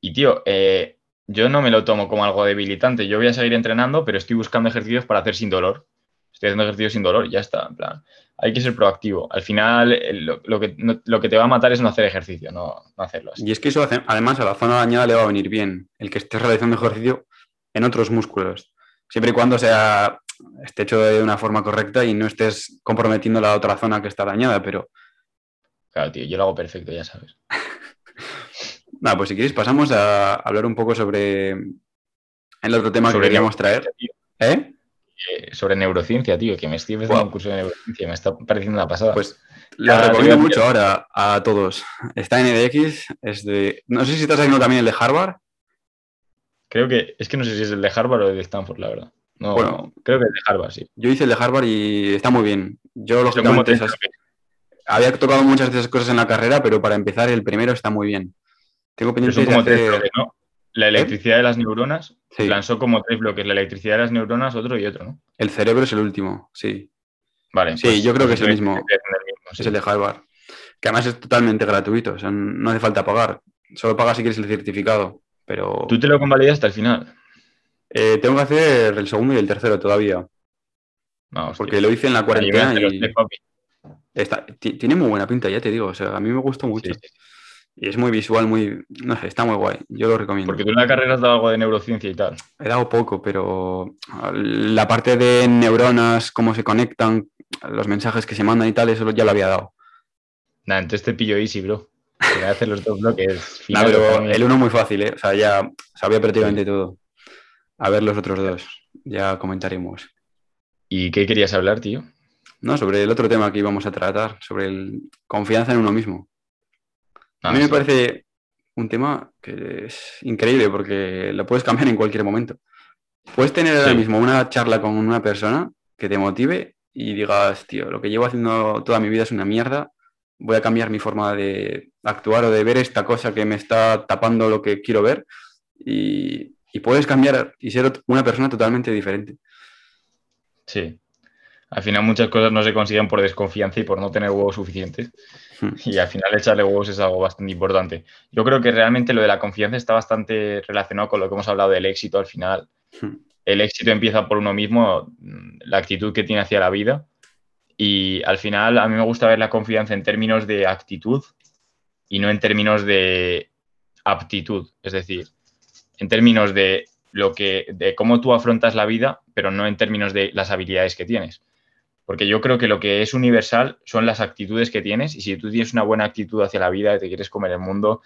Y tío, eh, yo no me lo tomo como algo debilitante. Yo voy a seguir entrenando, pero estoy buscando ejercicios para hacer sin dolor. estoy haciendo ejercicio sin dolor, ya está, en plan, hay que ser proactivo. Al final, lo, que, lo que te va a matar es no hacer ejercicio, no, hacerlo. Y es que eso, además, a la zona dañada le va a venir bien el que estés realizando ejercicio en otros músculos, siempre y cuando sea esté hecho de una forma correcta y no estés comprometiendo la otra zona que está dañada, pero... Claro, tío, yo lo hago perfecto, ya sabes. Nada, pues si quieres pasamos a hablar un poco sobre el otro tema que queríamos traer. ¿Eh? ¿Eh? Sobre neurociencia, tío, que me estoy haciendo un curso de neurociencia, me está pareciendo una pasada. Pues lo recomiendo mucho ahora a todos. Está en EDX, es de... No sé si estás haciendo también el de Harvard. Creo que, es que no sé si es el de Harvard o el de Stanford, la verdad. No, bueno, creo que el de Harvard, sí. Yo hice el de Harvard y está muy bien. Yo, lógicamente, esas... había tocado muchas de esas cosas en la carrera, pero para empezar, el primero está muy bien. Tengo pendiente de hacer... ¿no? La ¿Eh? electricidad de las neuronas lanzó como tres bloques, la electricidad de las neuronas, otro y otro, ¿no? El cerebro es el último, sí. Vale. Sí, pues yo creo que es el mismo. Es el de Harvard. Que además es totalmente gratuito, o sea, no hace falta pagar. Solo pagas si quieres el certificado. Pero... ¿Tú te lo convalidas hasta el final? Eh, tengo que hacer el segundo y el tercero todavía. porque lo hice en la cuarentena y... tiene muy buena pinta, ya te digo. O sea, a mí me gustó mucho. Y es muy visual, muy. No sé, está muy guay. Yo lo recomiendo. Porque tú en la carrera has dado algo de neurociencia y tal. He dado poco, pero la parte de neuronas, cómo se conectan, los mensajes que se mandan y tal, eso ya lo había dado. Nada, entonces te pillo easy, bro. Voy a hacer los dos bloques. pero el uno muy fácil, ¿eh? O sea, ya sabía prácticamente todo. A ver los otros dos, ya comentaremos. ¿Y qué querías hablar, tío? No, sobre el otro tema que íbamos a tratar, sobre el confianza en uno mismo. A mí me parece un tema que es increíble porque lo puedes cambiar en cualquier momento. Puedes tener ahora mismo una charla con una persona que te motive y digas, tío, lo que llevo haciendo toda mi vida es una mierda, voy a cambiar mi forma de actuar o de ver esta cosa que me está tapando lo que quiero ver y, y puedes cambiar y ser una persona totalmente diferente. Sí. Al final muchas cosas no se consiguen por desconfianza y por no tener huevos suficientes. Hmm. Y al final echarle huevos es algo bastante importante. Yo creo que realmente lo de la confianza está bastante relacionado con lo que hemos hablado del éxito al final. Hmm. El éxito empieza por uno mismo, la actitud que tiene hacia la vida. Y al final a mí me gusta ver la confianza en términos de actitud y no en términos de aptitud. Es decir, en términos de lo que, de cómo tú afrontas la vida, pero no en términos de las habilidades que tienes. Porque yo creo que lo que es universal son las actitudes que tienes y si tú tienes una buena actitud hacia la vida y te quieres comer el mundo,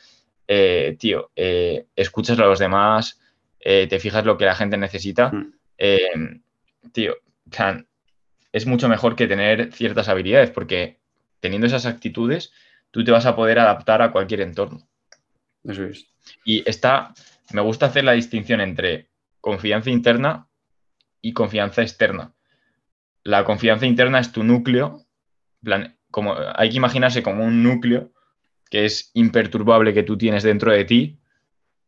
eh, tío, eh, escuchas a los demás, eh, te fijas lo que la gente necesita, mm. tío, es mucho mejor que tener ciertas habilidades porque teniendo esas actitudes, tú te vas a poder adaptar a cualquier entorno. Eso es. Y está, me gusta hacer la distinción entre confianza interna y confianza externa. La confianza interna es tu núcleo, plan, como, hay que imaginarse como un núcleo que es imperturbable que tú tienes dentro de ti,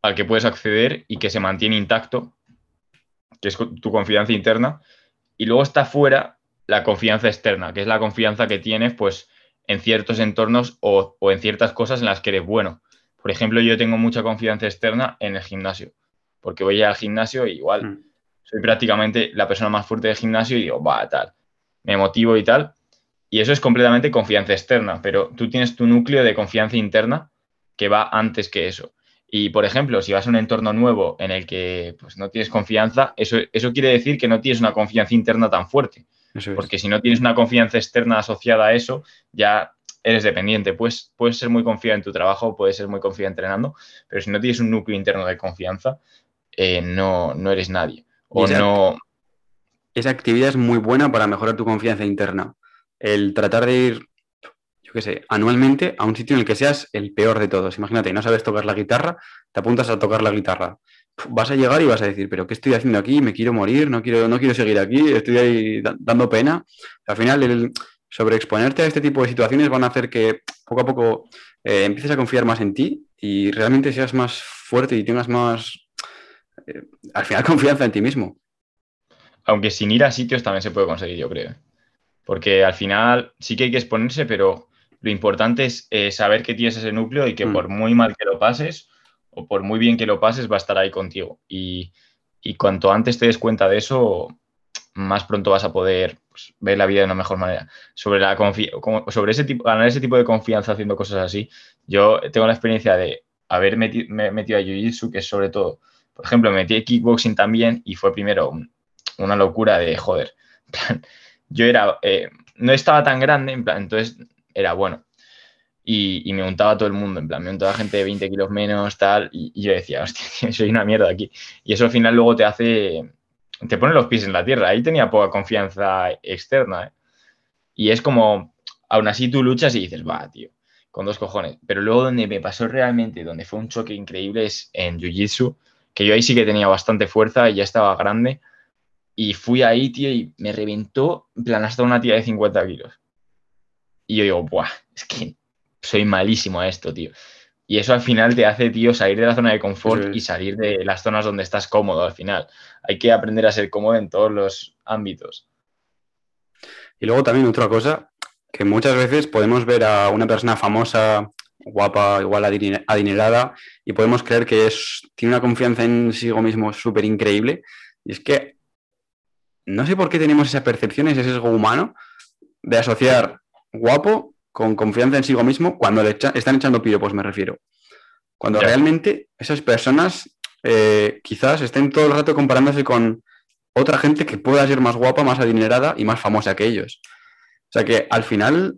al que puedes acceder y que se mantiene intacto, que es tu confianza interna. Y luego está fuera la confianza externa, que es la confianza que tienes pues en ciertos entornos o, o en ciertas cosas en las que eres bueno. Por ejemplo, yo tengo mucha confianza externa en el gimnasio, porque voy al gimnasio y igual mm. Soy prácticamente la persona más fuerte del gimnasio y digo, va, tal, me motivo y tal. Y eso es completamente confianza externa, pero tú tienes tu núcleo de confianza interna que va antes que eso. Y, por ejemplo, si vas a un entorno nuevo en el que pues, no tienes confianza, eso, eso quiere decir que no tienes una confianza interna tan fuerte. Porque si no tienes una confianza externa asociada a eso, ya eres dependiente. Puedes, puedes ser muy confiado en tu trabajo, puedes ser muy confiado entrenando, pero si no tienes un núcleo interno de confianza, eh, no, no eres nadie. O esa, no. Esa actividad es muy buena para mejorar tu confianza interna. El tratar de ir, yo qué sé, anualmente a un sitio en el que seas el peor de todos. Imagínate, no sabes tocar la guitarra, te apuntas a tocar la guitarra. Vas a llegar y vas a decir, pero ¿qué estoy haciendo aquí? Me quiero morir, no quiero, no quiero seguir aquí, estoy ahí dando pena. Al final, el, sobre exponerte a este tipo de situaciones van a hacer que poco a poco eh, empieces a confiar más en ti y realmente seas más fuerte y tengas más, eh, al final, confianza en ti mismo. Aunque sin ir a sitios también se puede conseguir, yo creo. Porque al final sí que hay que exponerse, pero lo importante es eh, saber que tienes ese núcleo y que mm. por muy mal que lo pases o por muy bien que lo pases, va a estar ahí contigo. Y, y cuanto antes te des cuenta de eso, más pronto vas a poder pues, ver la vida de una mejor manera. Sobre, la sobre ese tipo, ganar ese tipo de confianza haciendo cosas así, yo tengo la experiencia de haber metido a Jiu-Jitsu, que es sobre todo, por ejemplo, me metí kickboxing también y fue primero una locura de, joder, yo era, eh, no estaba tan grande, en plan, entonces era bueno. Y, me untaba todo el mundo, en plan, me untaba gente de 20 kilos menos, tal, y, yo decía, hostia, soy una mierda aquí. Y eso al final luego te hace, te pone los pies en la tierra. Ahí tenía poca confianza externa, ¿eh? Y es como, aún así tú luchas y dices, va, tío, con dos cojones. Pero luego donde me pasó realmente, donde fue un choque increíble es en Jiu-Jitsu, que yo ahí sí que tenía bastante fuerza y ya estaba grande. Y fui ahí, tío, y me reventó, en plan, hasta una tía de 50 kilos. Y yo digo, buah, es que soy malísimo a esto, tío. Y eso al final te hace, tío, salir de la zona de confort y salir de las zonas donde estás cómodo al final. Hay que aprender a ser cómodo en todos los ámbitos. Y luego también otra cosa, que muchas veces podemos ver a una persona famosa, guapa, igual adinerada, y podemos creer que es, tiene una confianza en sí mismo súper increíble. Y es que no sé por qué tenemos esa percepción, ese sesgo humano de asociar guapo con confianza en sí mismo cuando le están echando piropos, me refiero. Cuando realmente esas personas eh, quizás estén todo el rato comparándose con otra gente que pueda ser más guapa, más adinerada y más famosa que ellos. O sea que al final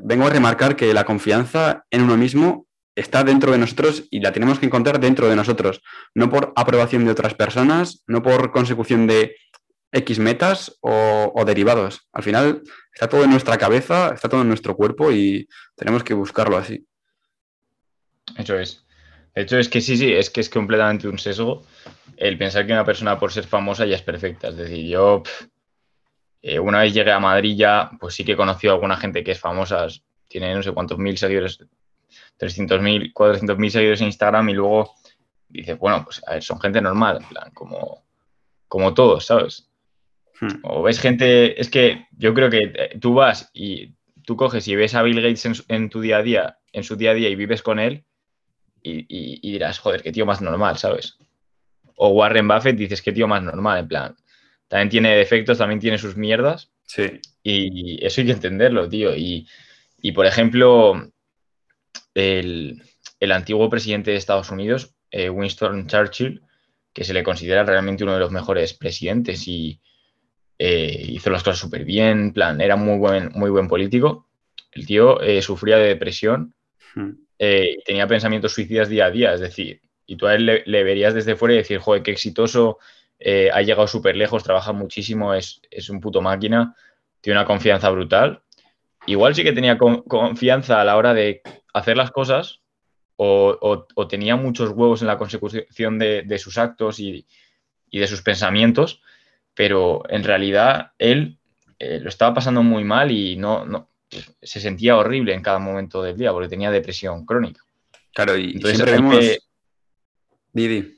vengo a remarcar que la confianza en uno mismo está dentro de nosotros y la tenemos que encontrar dentro de nosotros, no por aprobación de otras personas, no por consecución de X metas o, derivados. Al final está todo en nuestra cabeza, está todo en nuestro cuerpo y tenemos que buscarlo así. Eso es. De hecho, es que sí, sí, es que es completamente un sesgo el pensar que una persona por ser famosa ya es perfecta. Es decir, yo eh, una vez llegué a Madrid ya, pues sí que he conocido a alguna gente que es famosa, tiene no sé cuántos mil seguidores, 300.000, 400.000 seguidores en Instagram y luego dices, bueno, pues a ver, son gente normal, en plan, como, como todos, ¿sabes? Hmm. O ves gente, es que yo creo que eh, tú vas y tú coges y ves a Bill Gates en, tu día a día, en su día a día y vives con él y, dirás, joder, qué tío más normal, ¿sabes? O Warren Buffett dices, qué tío más normal, en plan, también tiene defectos, también tiene sus mierdas. Sí. Y eso hay que entenderlo, tío. Y, por ejemplo, el, antiguo presidente de Estados Unidos, eh, Winston Churchill, que se le considera realmente uno de los mejores presidentes y, eh, hizo las cosas súper bien, plan, era muy buen, muy buen político. El tío eh, sufría de depresión hmm. y tenía pensamientos suicidas día a día, es decir, y tú a él le, verías desde fuera y decir, joder, qué exitoso, ha llegado súper lejos, trabaja muchísimo, es, un puto máquina, tiene una confianza brutal. Igual sí que tenía confianza a la hora de hacer las cosas o, tenía muchos huevos en la consecución de, sus actos y, y de sus pensamientos, pero en realidad él eh, lo estaba pasando muy mal y no, no, se sentía horrible en cada momento del día porque tenía depresión crónica. Claro, y Entonces, siempre vemos... Didi.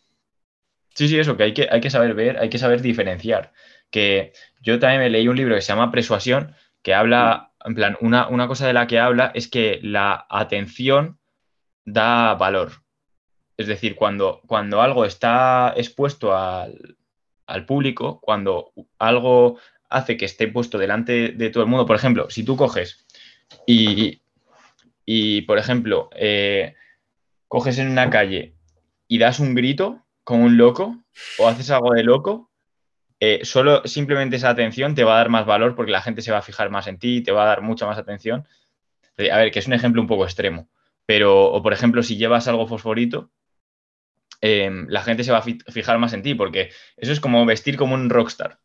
Sí, sí, eso, que hay, que hay que saber ver, hay que saber diferenciar. Que yo también me leí un libro que se llama Persuasión, que habla, en plan, una, una cosa de la que habla es que la atención da valor. Es decir, cuando, cuando algo está expuesto al, al público cuando algo hace que esté puesto delante de todo el mundo. Por ejemplo, si tú coges y, y por ejemplo, eh, coges en una calle y das un grito como un loco o haces algo de loco, eh, solo simplemente esa atención te va a dar más valor porque la gente se va a fijar más en ti, te va a dar mucha más atención. Eh, a ver, que es un ejemplo un poco extremo, pero, o por ejemplo, si llevas algo fosforito, Em, la gente se va a fijar más en ti, porque eso es como vestir como un rockstar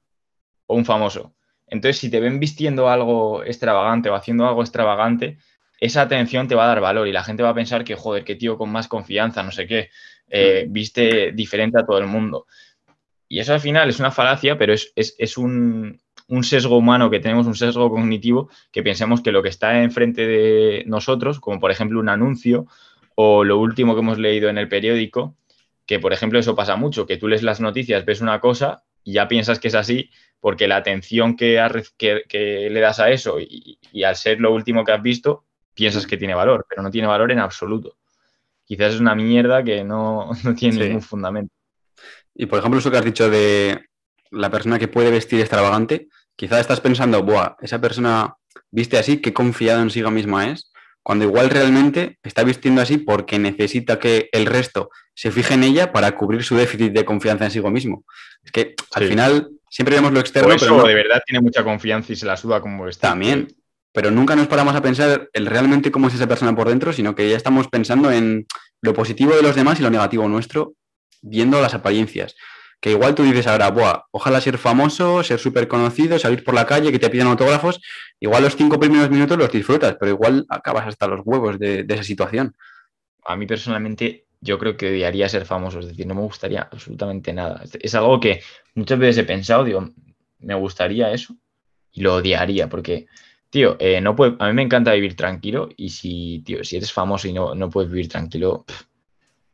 o un famoso. Entonces, si te ven vistiendo algo extravagante o haciendo algo extravagante, esa atención te va a dar valor y la gente va a pensar que, joder, qué tío con más confianza, no sé qué, eh, mm. viste diferente a todo el mundo. Y eso al final es una falacia, pero es, un, un, sesgo humano que tenemos, un sesgo cognitivo, que pensemos que lo que está enfrente de nosotros, como por ejemplo un anuncio o lo último que hemos leído en el periódico, que por ejemplo eso pasa mucho, que tú lees las noticias, ves una cosa y ya piensas que es así porque la atención que, que, le das a eso y, al ser lo último que has visto, piensas que tiene valor, pero no tiene valor en absoluto. Quizás es una mierda que no, tiene ningún fundamento. Y por ejemplo, eso que has dicho de la persona que puede vestir extravagante, quizá estás pensando, Buah, esa persona viste así, qué confiado en sí misma es, cuando igual realmente está vistiendo así porque necesita que el resto se fije en ella para cubrir su déficit de confianza en sí mismo. Es que al final siempre vemos lo externo, pero de verdad tiene mucha confianza y se la suda como está. También, pero nunca nos paramos a pensar el realmente cómo es esa persona por dentro, sino que ya estamos pensando en lo positivo de los demás y lo negativo nuestro, viendo las apariencias. Que igual tú dices ahora, Buah, ojalá ser famoso, ser súper conocido, salir por la calle, que te pidan autógrafos. Igual los cinco primeros minutos los disfrutas, pero igual acabas hasta los huevos de, esa situación. A mí personalmente, yo creo que odiaría ser famoso, es decir, no me gustaría absolutamente nada. Es algo que muchas veces he pensado, digo, me gustaría eso y lo odiaría, porque, tío, eh, no puede, a mí me encanta vivir tranquilo y si, tío, si eres famoso y no, no puedes vivir tranquilo,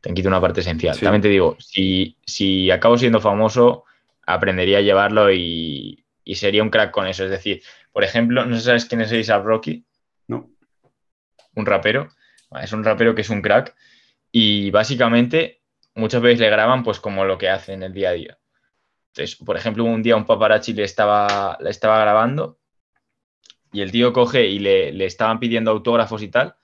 te quita una parte esencial. También te digo, si, si acabo siendo famoso, aprendería a llevarlo y, sería un crack con eso. Es decir, por ejemplo, no sé sabes quién es A$AP Rocky. No. Un rapero. Es un rapero que es un crack. Y básicamente muchas veces le graban pues como lo que hace en el día a día. Entonces, por ejemplo, un día un paparazzi le estaba, le estaba grabando y el tío coge y le, le estaban pidiendo autógrafos y tal.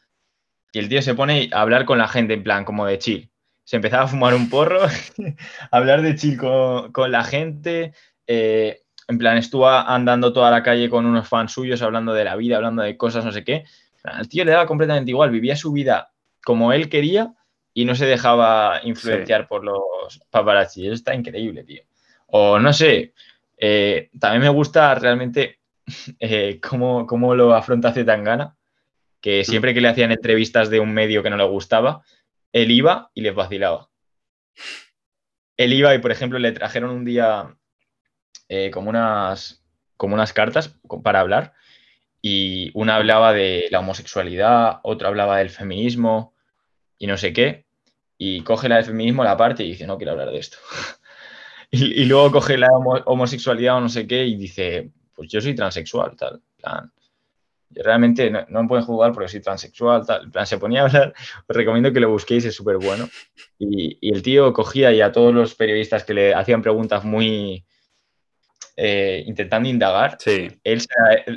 Y el tío se pone a hablar con la gente en plan como de chill se empezaba a fumar un porro, a hablar de chill con, la gente. Eh, en plan, estuvo andando toda la calle con unos fans suyos, hablando de la vida, hablando de cosas, no sé qué. Al tío le daba completamente igual, vivía su vida como él quería y no se dejaba influenciar por los paparazzi. Eso está increíble, tío. O no sé, eh, también me gusta realmente eh, cómo, cómo, lo afronta Zetangana, que siempre que le hacían entrevistas de un medio que no le gustaba, él iba y les vacilaba. Él iba y, por ejemplo, le trajeron un día eh, como, unas, como unas cartas para hablar y una hablaba de la homosexualidad, otra hablaba del feminismo y no sé qué. Y coge la del feminismo la parte y dice, no quiero hablar de esto. y, luego coge la homosexualidad o no sé qué y dice, pues yo soy transexual, tal. Plan, yo realmente no, me pueden jugar porque soy transexual, tal. plan, se ponía a hablar, os recomiendo que lo busquéis, es súper bueno. Y, el tío cogía y a todos los periodistas que le hacían preguntas muy eh, intentando indagar, él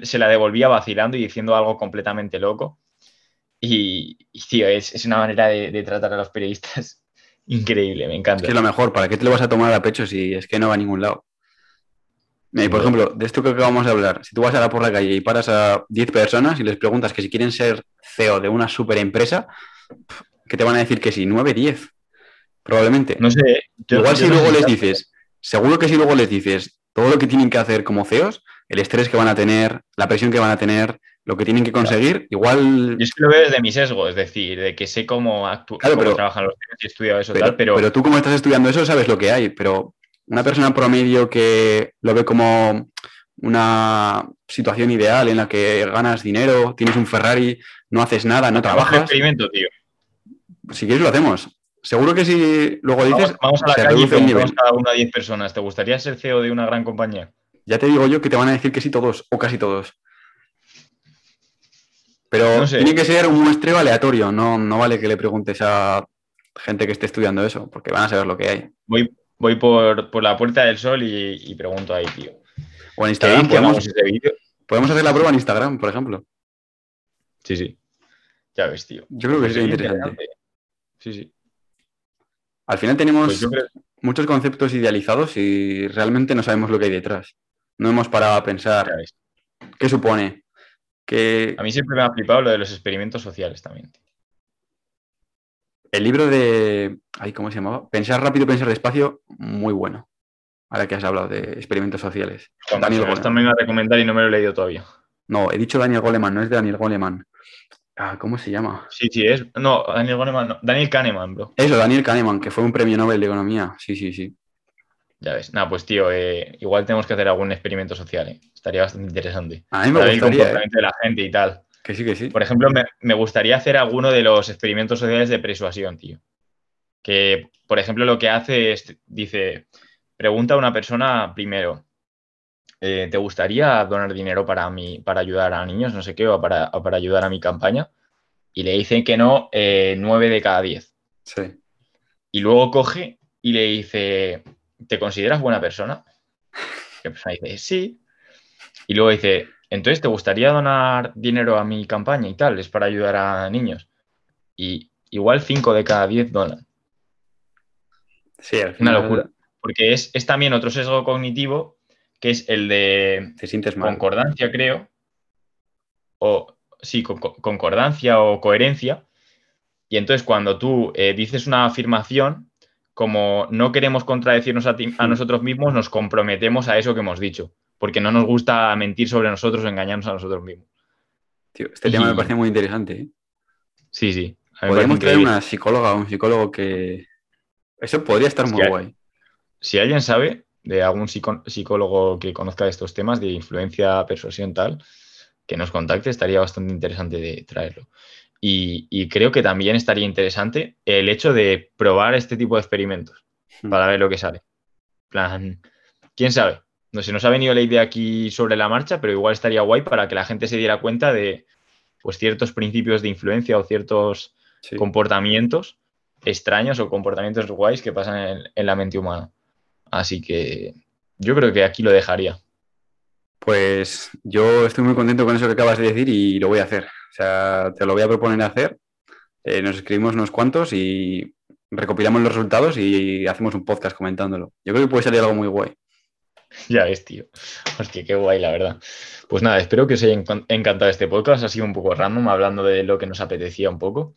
se la, devolvía vacilando y diciendo algo completamente loco. Y, tío, es, una manera de, tratar a los periodistas increíble, me encanta. Es que lo mejor, ¿para qué te lo vas a tomar a pecho si es que no va a ningún lado? Por ejemplo, de esto que acabamos de hablar, si tú vas a la por la calle y paras a 10 personas y les preguntas que si quieren ser CEO de una super empresa, ¿qué te van a decir que sí? 9, 10. Probablemente. No sé. Igual si luego les dices, seguro que si luego les dices todo lo que tienen que hacer como CEOs, el estrés que van a tener, la presión que van a tener, lo que tienen que conseguir, igual. Yo es que lo veo desde mi sesgo, es decir, de que sé cómo, claro, pero, trabajan los CEOs y he estudiado eso, pero, tal, pero. Pero tú, como estás estudiando eso, sabes lo que hay, pero una persona promedio que lo ve como una situación ideal en la que ganas dinero, tienes un Ferrari, no haces nada, no trabajas. experimento, tío. Si quieres lo hacemos. Seguro que si luego dices. Vamos, a la calle y preguntamos cada una a 10 personas. ¿Te gustaría ser CEO de una gran compañía? Ya te digo yo que te van a decir que sí todos, o casi todos. Pero tiene que ser un muestreo aleatorio, no, no vale que le preguntes a gente que esté estudiando eso, porque van a saber lo que hay. Voy, voy por, la Puerta del Sol y, pregunto ahí, tío. O en Instagram. Podemos, podemos, hacer la prueba en Instagram, por ejemplo. Sí, sí. Ya ves, tío. Yo creo que pues sería interesante. Sí, sí. Al final tenemos pues muchos conceptos idealizados y realmente no sabemos lo que hay detrás. No hemos parado a pensar qué supone. Que... A mí siempre me ha flipado lo de los experimentos sociales también. El libro de. ¿Cómo se llamaba? Pensar rápido, pensar despacio, muy bueno. Ahora que has hablado de experimentos sociales. Daniel Goleman. también a recomendar y no me lo he leído todavía. No, he dicho Daniel Goleman, no es de Daniel Goleman. Ah, ¿Cómo se llama? Sí, sí, es. No, Daniel Goleman, no. Daniel Kahneman, bro. Eso, Daniel Kahneman, que fue un premio Nobel de Economía. Sí, sí, sí. Ya ves. Nada, pues tío, eh, igual tenemos que hacer algún experimento social. Eh. Estaría bastante interesante. A mí me gustaría. El comportamiento de la gente y tal. Que sí, que sí. Por ejemplo, me, gustaría hacer alguno de los experimentos sociales de persuasión, tío. Que, por ejemplo, lo que hace es, dice, pregunta a una persona primero, eh, ¿te gustaría donar dinero para, mí, para ayudar a niños, no sé qué, o para, ayudar a mi campaña? Y le dicen que no, eh, nueve de cada diez. Sí. Y luego coge y le dice, ¿te consideras buena persona? La persona dice, sí. Y luego dice, entonces, ¿te gustaría donar dinero a mi campaña y tal? Es para ayudar a niños. Y igual 5 de cada 10 donan. Sí, al final. Una locura. Porque es, es también otro sesgo cognitivo, que es el de Te sientes mal. concordancia, creo. O sí, con- con- concordancia o coherencia. Y entonces cuando tú eh, dices una afirmación, como no queremos contradecirnos a, ti- a nosotros mismos, nos comprometemos a eso que hemos dicho. Porque no nos gusta mentir sobre nosotros o engañarnos a nosotros mismos. Tío, este tema me parece muy interesante. ¿eh? Sí, sí. Podríamos increíble. una psicóloga o un psicólogo que. Eso podría estar muy guay. Si alguien sabe de algún psicólogo que conozca estos temas de influencia, persuasión, tal, que nos contacte, estaría bastante interesante de traerlo. Y, y creo que también estaría interesante el hecho de probar este tipo de experimentos Hmm. para ver lo que sale. Plan, quién sabe. No se nos ha venido la idea aquí sobre la marcha, pero igual estaría guay para que la gente se diera cuenta de pues, ciertos principios de influencia o ciertos Sí. comportamientos extraños o comportamientos guays que pasan en, en la mente humana. Así que yo creo que aquí lo dejaría. Pues yo estoy muy contento con eso que acabas de decir y lo voy a hacer. O sea, te lo voy a proponer hacer. Eh, nos escribimos unos cuantos y recopilamos los resultados y hacemos un podcast comentándolo. Yo creo que puede salir algo muy guay. Ya ves, tío. Hostia, qué guay, la verdad. Pues nada, espero que os haya encan- encantado este podcast. Ha sido un poco random, hablando de lo que nos apetecía un poco.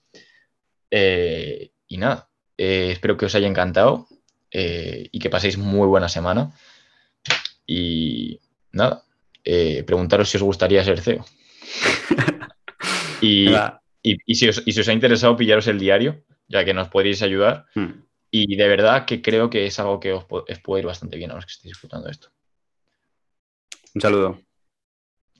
Eh, y nada, eh, espero que os haya encantado eh, y que paséis muy buena semana. Y nada, preguntaros si os gustaría ser CEO. Y, Venga. y- y si os, y si os ha interesado pillaros el diario, ya que nos podéis ayudar. Hmm. Y de verdad que creo que es algo que os, pu- os puede ir bastante bien a los que estéis escuchando esto. Un saludo.